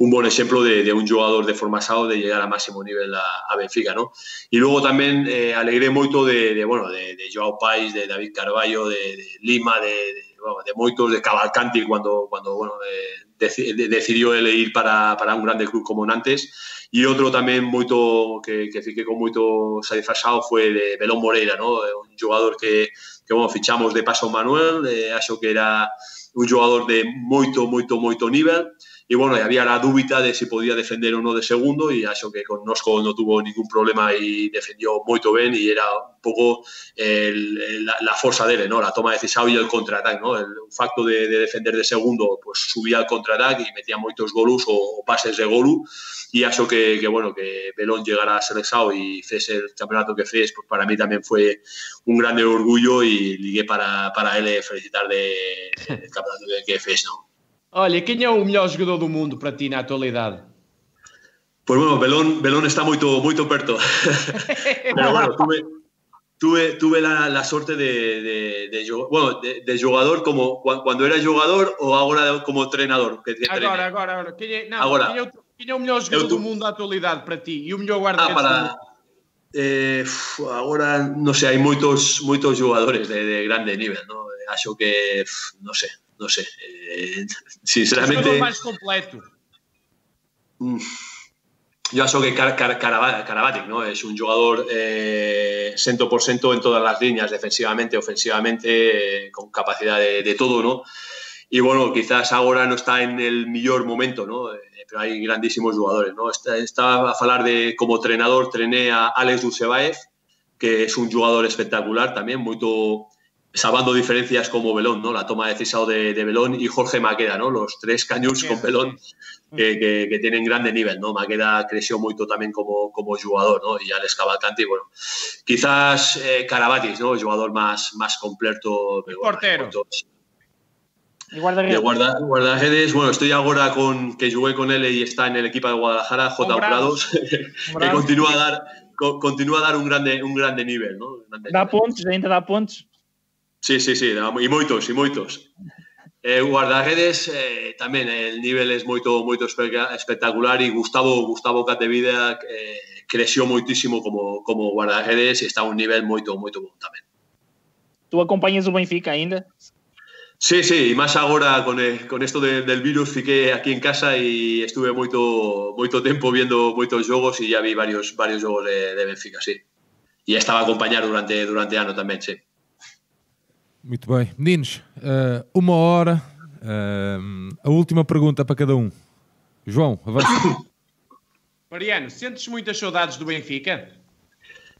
[SPEAKER 4] un buen ejemplo de, de, un jugador de formasado de llegar a máximo nivel a, a Benfica, ¿no? Y luego también eh, alegré mucho de, de, bueno, de, de Joao Pais, de David Carballo, de, de Lima, de, de, bueno, de moitos, de Cavalcanti cuando, cuando bueno, eh, dec, decidió él ir para, para un grande club como Nantes. Y otro también moito que, que fiqué con moito satisfasado fue de Belón Moreira, ¿no? Un jugador que, que bueno, fichamos de paso Manuel, eh, acho que era un jugador de moito, moito, moito nivel, y bueno, y había la dúbida de si podía defender o no de segundo y eso que con Nosco no tuvo ningún problema y defendió muy bien y era un poco el, el, la, la, fuerza de él, ¿no? la toma de decisión y el contraataque. ¿no? El facto de, de, defender de segundo pues subía al contraataque y metía muchos golus o, o, pases de golu y eso que, que bueno, que Belón llegara a seleccionado y fes el campeonato que fes, pues para mí también fue un grande orgullo y ligué para, para él felicitar del de, campeonato que fes, ¿no?
[SPEAKER 2] Olha, quem é o melhor jogador do mundo para ti na atualidade?
[SPEAKER 4] Pues bueno, Belón, Belón está moito, moito perto. Pero bueno, tuve, tuve, tuve la, la sorte de, de, de, bueno, de, de, jugador como cuando era jugador ou agora como treinador. Que, que
[SPEAKER 2] agora, agora, agora. Quem é, não, agora. Quem, é o, quem é o melhor jogador do mundo da atualidade para ti? E o melhor guarda-redes
[SPEAKER 4] ah, para... Eh, agora, non sei, hai moitos moitos jogadores de, de grande nivel, ¿no? Acho que, non sei, no sé. Eh, sinceramente.
[SPEAKER 2] más completo.
[SPEAKER 4] Mm, yo aso que ¿no? Es un jugador eh, ciento por ciento en todas las líneas, defensivamente, ofensivamente, eh, con capacidad de, de, todo, ¿no? Y bueno, quizás ahora no está en el mejor momento, ¿no? Eh, pero hay grandísimos jugadores, ¿no? Está, está a hablar de como entrenador, trené a Alex Dusebaev, que es un jugador espectacular también, muy salvando diferencias como Belón, ¿no? La toma de decisión de, de, Belón y Jorge Maqueda, ¿no? Los tres cañuns con Belón que, que, que, tienen grande nivel, ¿no? Maqueda creció mucho también como, como jugador, ¿no? Y Alex Cavalcanti, bueno, quizás eh, Carabatis, ¿no? El jugador más, más completo.
[SPEAKER 2] Pero, portero.
[SPEAKER 4] Bueno,
[SPEAKER 3] De guardaredes.
[SPEAKER 4] guarda, guardaredes, bueno, estoy ahora con que jugué con él y está en el equipo de Guadalajara, J. Prados, que continúa a dar continúa a dar un grande un grande nivel, ¿no? Grande
[SPEAKER 3] dá
[SPEAKER 4] nivel.
[SPEAKER 3] pontos, ainda dá pontos.
[SPEAKER 4] Sí, sí, sí, e moitos, e moitos. Eh, guardaredes eh, tamén eh, el nivel é moito moito espectacular e Gustavo Gustavo Catevida eh, creció moitísimo como como guardaredes e está a un nivel moito moito bom tamén.
[SPEAKER 3] Tu acompañas o Benfica ainda?
[SPEAKER 4] Sí, sí, e máis agora con, eh, con esto de, del virus fiquei aquí en casa e estuve moito moito tempo viendo moitos xogos e ya vi varios varios xogos de, de Benfica, sí. E estaba a acompañar durante durante ano tamén, sí.
[SPEAKER 1] Muito bem. Meninos, uh, uma hora. Uh, a última pergunta para cada um. João, avança.
[SPEAKER 2] Mariano, sentes muitas saudades do Benfica?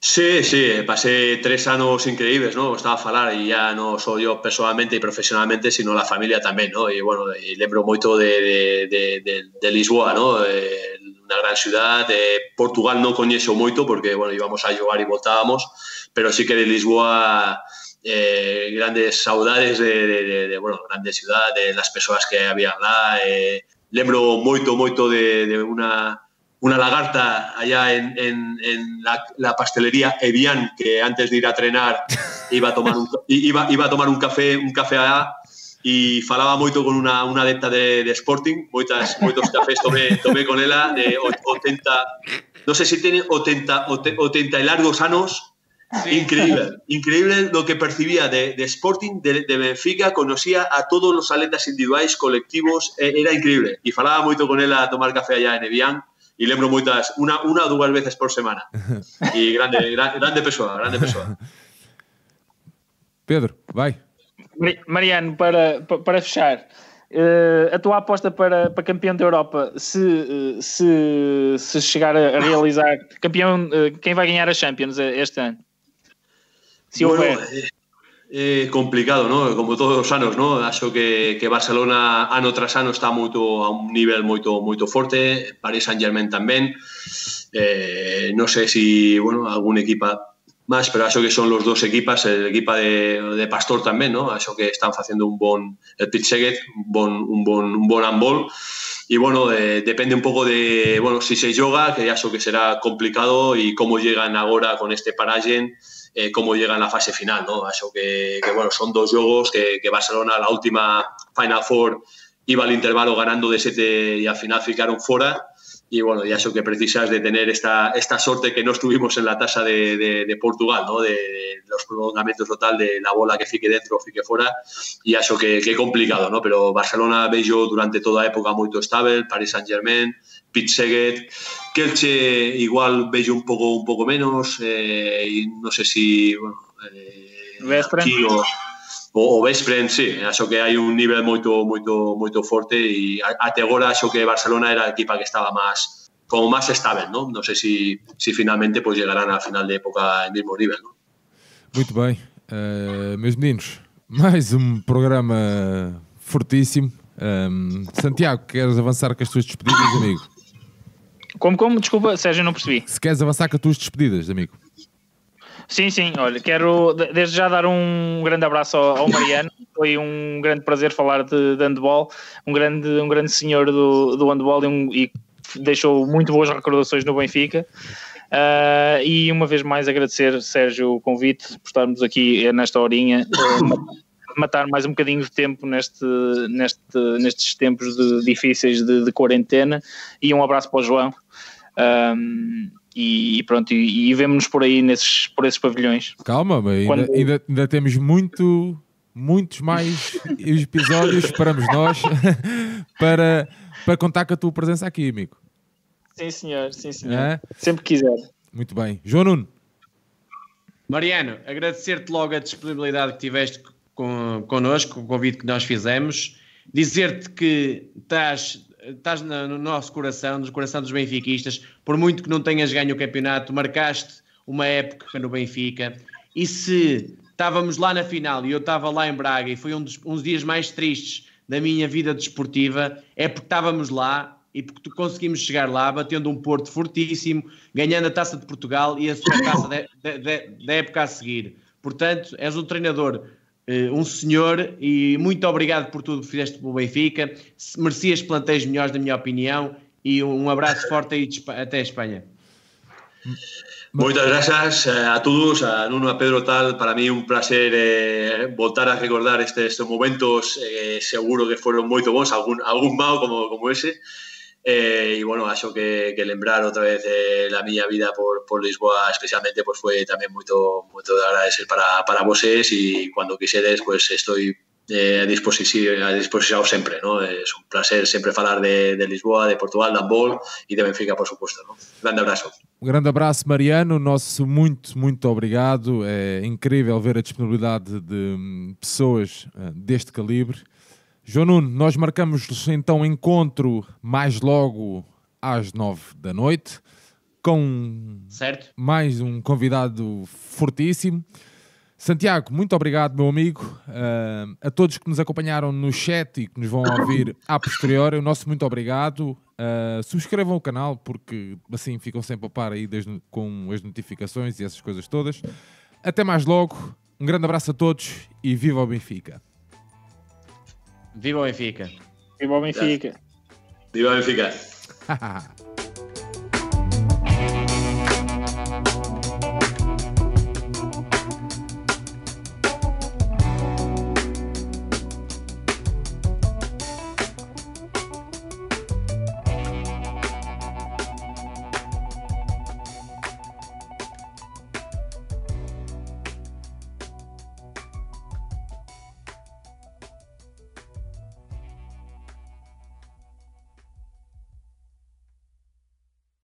[SPEAKER 4] Sí, sí, pasé tres años increíbles, ¿no? Estaba a falar y ya no soy yo personalmente y profesionalmente, sino la familia también, ¿no? Y bueno, y lembro mucho de, de, de, de Lisboa, ¿no? Eh, una gran ciudad, de Portugal no coñezo mucho porque, bueno, íbamos a jugar y voltábamos, pero sí que de Lisboa eh, grandes saudades de, de, de, bueno, grande ciudad, de las personas que había lá. Eh, lembro moito, moito de, de una, una lagarta allá en, en, en la, la, pastelería Evian, que antes de ir a trenar iba a tomar un, iba, iba a tomar un café, un café allá y falaba moito con una, una adepta de, de Sporting, moitas, moitos cafés tomé, tomé con ela de 80, no sé si tiene 80, 80 y largos anos, Sí. Increíble, increíble lo que percibía de, de Sporting, de, de, Benfica, conocía a todos los atletas individuales, colectivos, era increíble. Y falaba moito con él a tomar café allá en Evian y lembro moitas, una, una ou dúas veces por semana. E grande, grande persoa, grande persoa.
[SPEAKER 1] Pedro, vai.
[SPEAKER 3] Mariano, para, para fechar, Uh, a tua aposta para, para campeão da Europa, se, se, se chegar a realizar campeão, uh, quem vai ganhar a Champions este ano?
[SPEAKER 4] Si bueno, fue... Eh, complicado, ¿no? Como todos os anos, ¿no? Acho que, que Barcelona ano tras ano está moito a un nivel moito moito forte, Paris Saint-Germain tamén. Eh, non sei sé si, bueno, algún equipa máis, pero acho que son los dos equipas, el equipa de, de Pastor tamén, ¿no? Acho que están facendo un bon el Pitseguet, un bon un bon un bon handball. Y bueno, eh, depende un poco de, bueno, si se yoga, que ya que será complicado y cómo llegan ahora con este paragen eh, cómo llega en la fase final, ¿no? Eso que, que bueno, son dos juegos que, que, Barcelona, la última Final Four, iba al intervalo ganando de 7 y al final ficaron fuera. Y bueno, ya eso que precisas de tener esta, esta sorte que no estuvimos en la tasa de, de, de Portugal, ¿no? De, de, los prolongamientos total de la bola que fique dentro o fique fuera. Y eso que, que complicado, ¿no? Pero Barcelona veio durante toda época muy estable, Paris Saint-Germain, Pitseguet, Kelche igual bello un poco un poco menos eh, y no sé si bueno,
[SPEAKER 3] eh,
[SPEAKER 4] o, o, o Vespren, sí, acho que hai un nivel moito moito moito forte e até agora acho que Barcelona era a equipa que estaba máis como máis estable, ¿no? No sé si, si finalmente pues llegarán a final de época en mismo nivel, ¿no?
[SPEAKER 1] Muito bem. Uh, meus meninos, mais um programa fortíssimo. Um, Santiago, queres avançar com as tuas despedidas, amigo?
[SPEAKER 3] Como, como? Desculpa, Sérgio, não percebi.
[SPEAKER 1] Se queres avançar com as tuas despedidas, amigo.
[SPEAKER 3] Sim, sim, olha, quero desde já dar um grande abraço ao, ao Mariano. Foi um grande prazer falar de, de handball, um grande, um grande senhor do, do handball e, um, e deixou muito boas recordações no Benfica. Uh, e uma vez mais agradecer, Sérgio, o convite por estarmos aqui nesta horinha, matar mais um bocadinho de tempo neste, neste, nestes tempos de, difíceis de, de quarentena. E um abraço para o João. Um, e pronto, e, e vemos-nos por aí nesses, por esses pavilhões.
[SPEAKER 1] Calma, mas Quando... ainda, ainda, ainda, temos muito, muitos mais episódios, esperamos nós, para, para contar com a tua presença aqui, amigo.
[SPEAKER 3] Sim, senhor, sim, senhor. É? Sempre quiser.
[SPEAKER 1] Muito bem. João Nuno.
[SPEAKER 2] Mariano, agradecer-te logo a disponibilidade que tiveste com, connosco, o convite que nós fizemos. Dizer-te que estás estás no nosso coração, no coração dos benfiquistas, por muito que não tenhas ganho o campeonato, marcaste uma época no Benfica, e se estávamos lá na final e eu estava lá em Braga e foi um dos dias mais tristes da minha vida desportiva, é porque estávamos lá e porque conseguimos chegar lá, batendo um Porto fortíssimo, ganhando a Taça de Portugal e a taça da época a seguir. Portanto, és um treinador um senhor e muito obrigado por tudo que fizeste pelo Benfica. Merecias plantéis melhores, na minha opinião, e um abraço forte aí até a Espanha.
[SPEAKER 4] Muchas gracias eh, a todos, a Nuno, a Pedro, tal. Para mí un placer eh, voltar a recordar estos momentos. Eh, seguro que fueron muy bons, algún, algún mal como, como ese. Eh, y bueno, acho que, que lembrar otra vez eh, la mi vida por, por Lisboa especialmente pues fue también muy, muy de agradecer para, para vosotros y cuando quisieres pues estoy eh, a, disposición, a disposición siempre, ¿no? Es un placer siempre falar de, de Lisboa, de Portugal, de handball e de Benfica, por supuesto, ¿no? Grande abraço.
[SPEAKER 1] Um grande abraço, Mariano. Nosso muito, muito obrigado. É incrível ver a disponibilidade de pessoas uh, deste calibre. João Nuno, nós marcamos então encontro mais logo às nove da noite com
[SPEAKER 2] certo.
[SPEAKER 1] mais um convidado fortíssimo. Santiago, muito obrigado, meu amigo. Uh, a todos que nos acompanharam no chat e que nos vão ouvir a posterior, o nosso muito obrigado. Uh, subscrevam o canal porque assim ficam sempre a par aí com as notificações e essas coisas todas. Até mais logo. Um grande abraço a todos e viva o Benfica.
[SPEAKER 2] Viva o Benfica.
[SPEAKER 3] Viva o Benfica.
[SPEAKER 4] Viva o Benfica.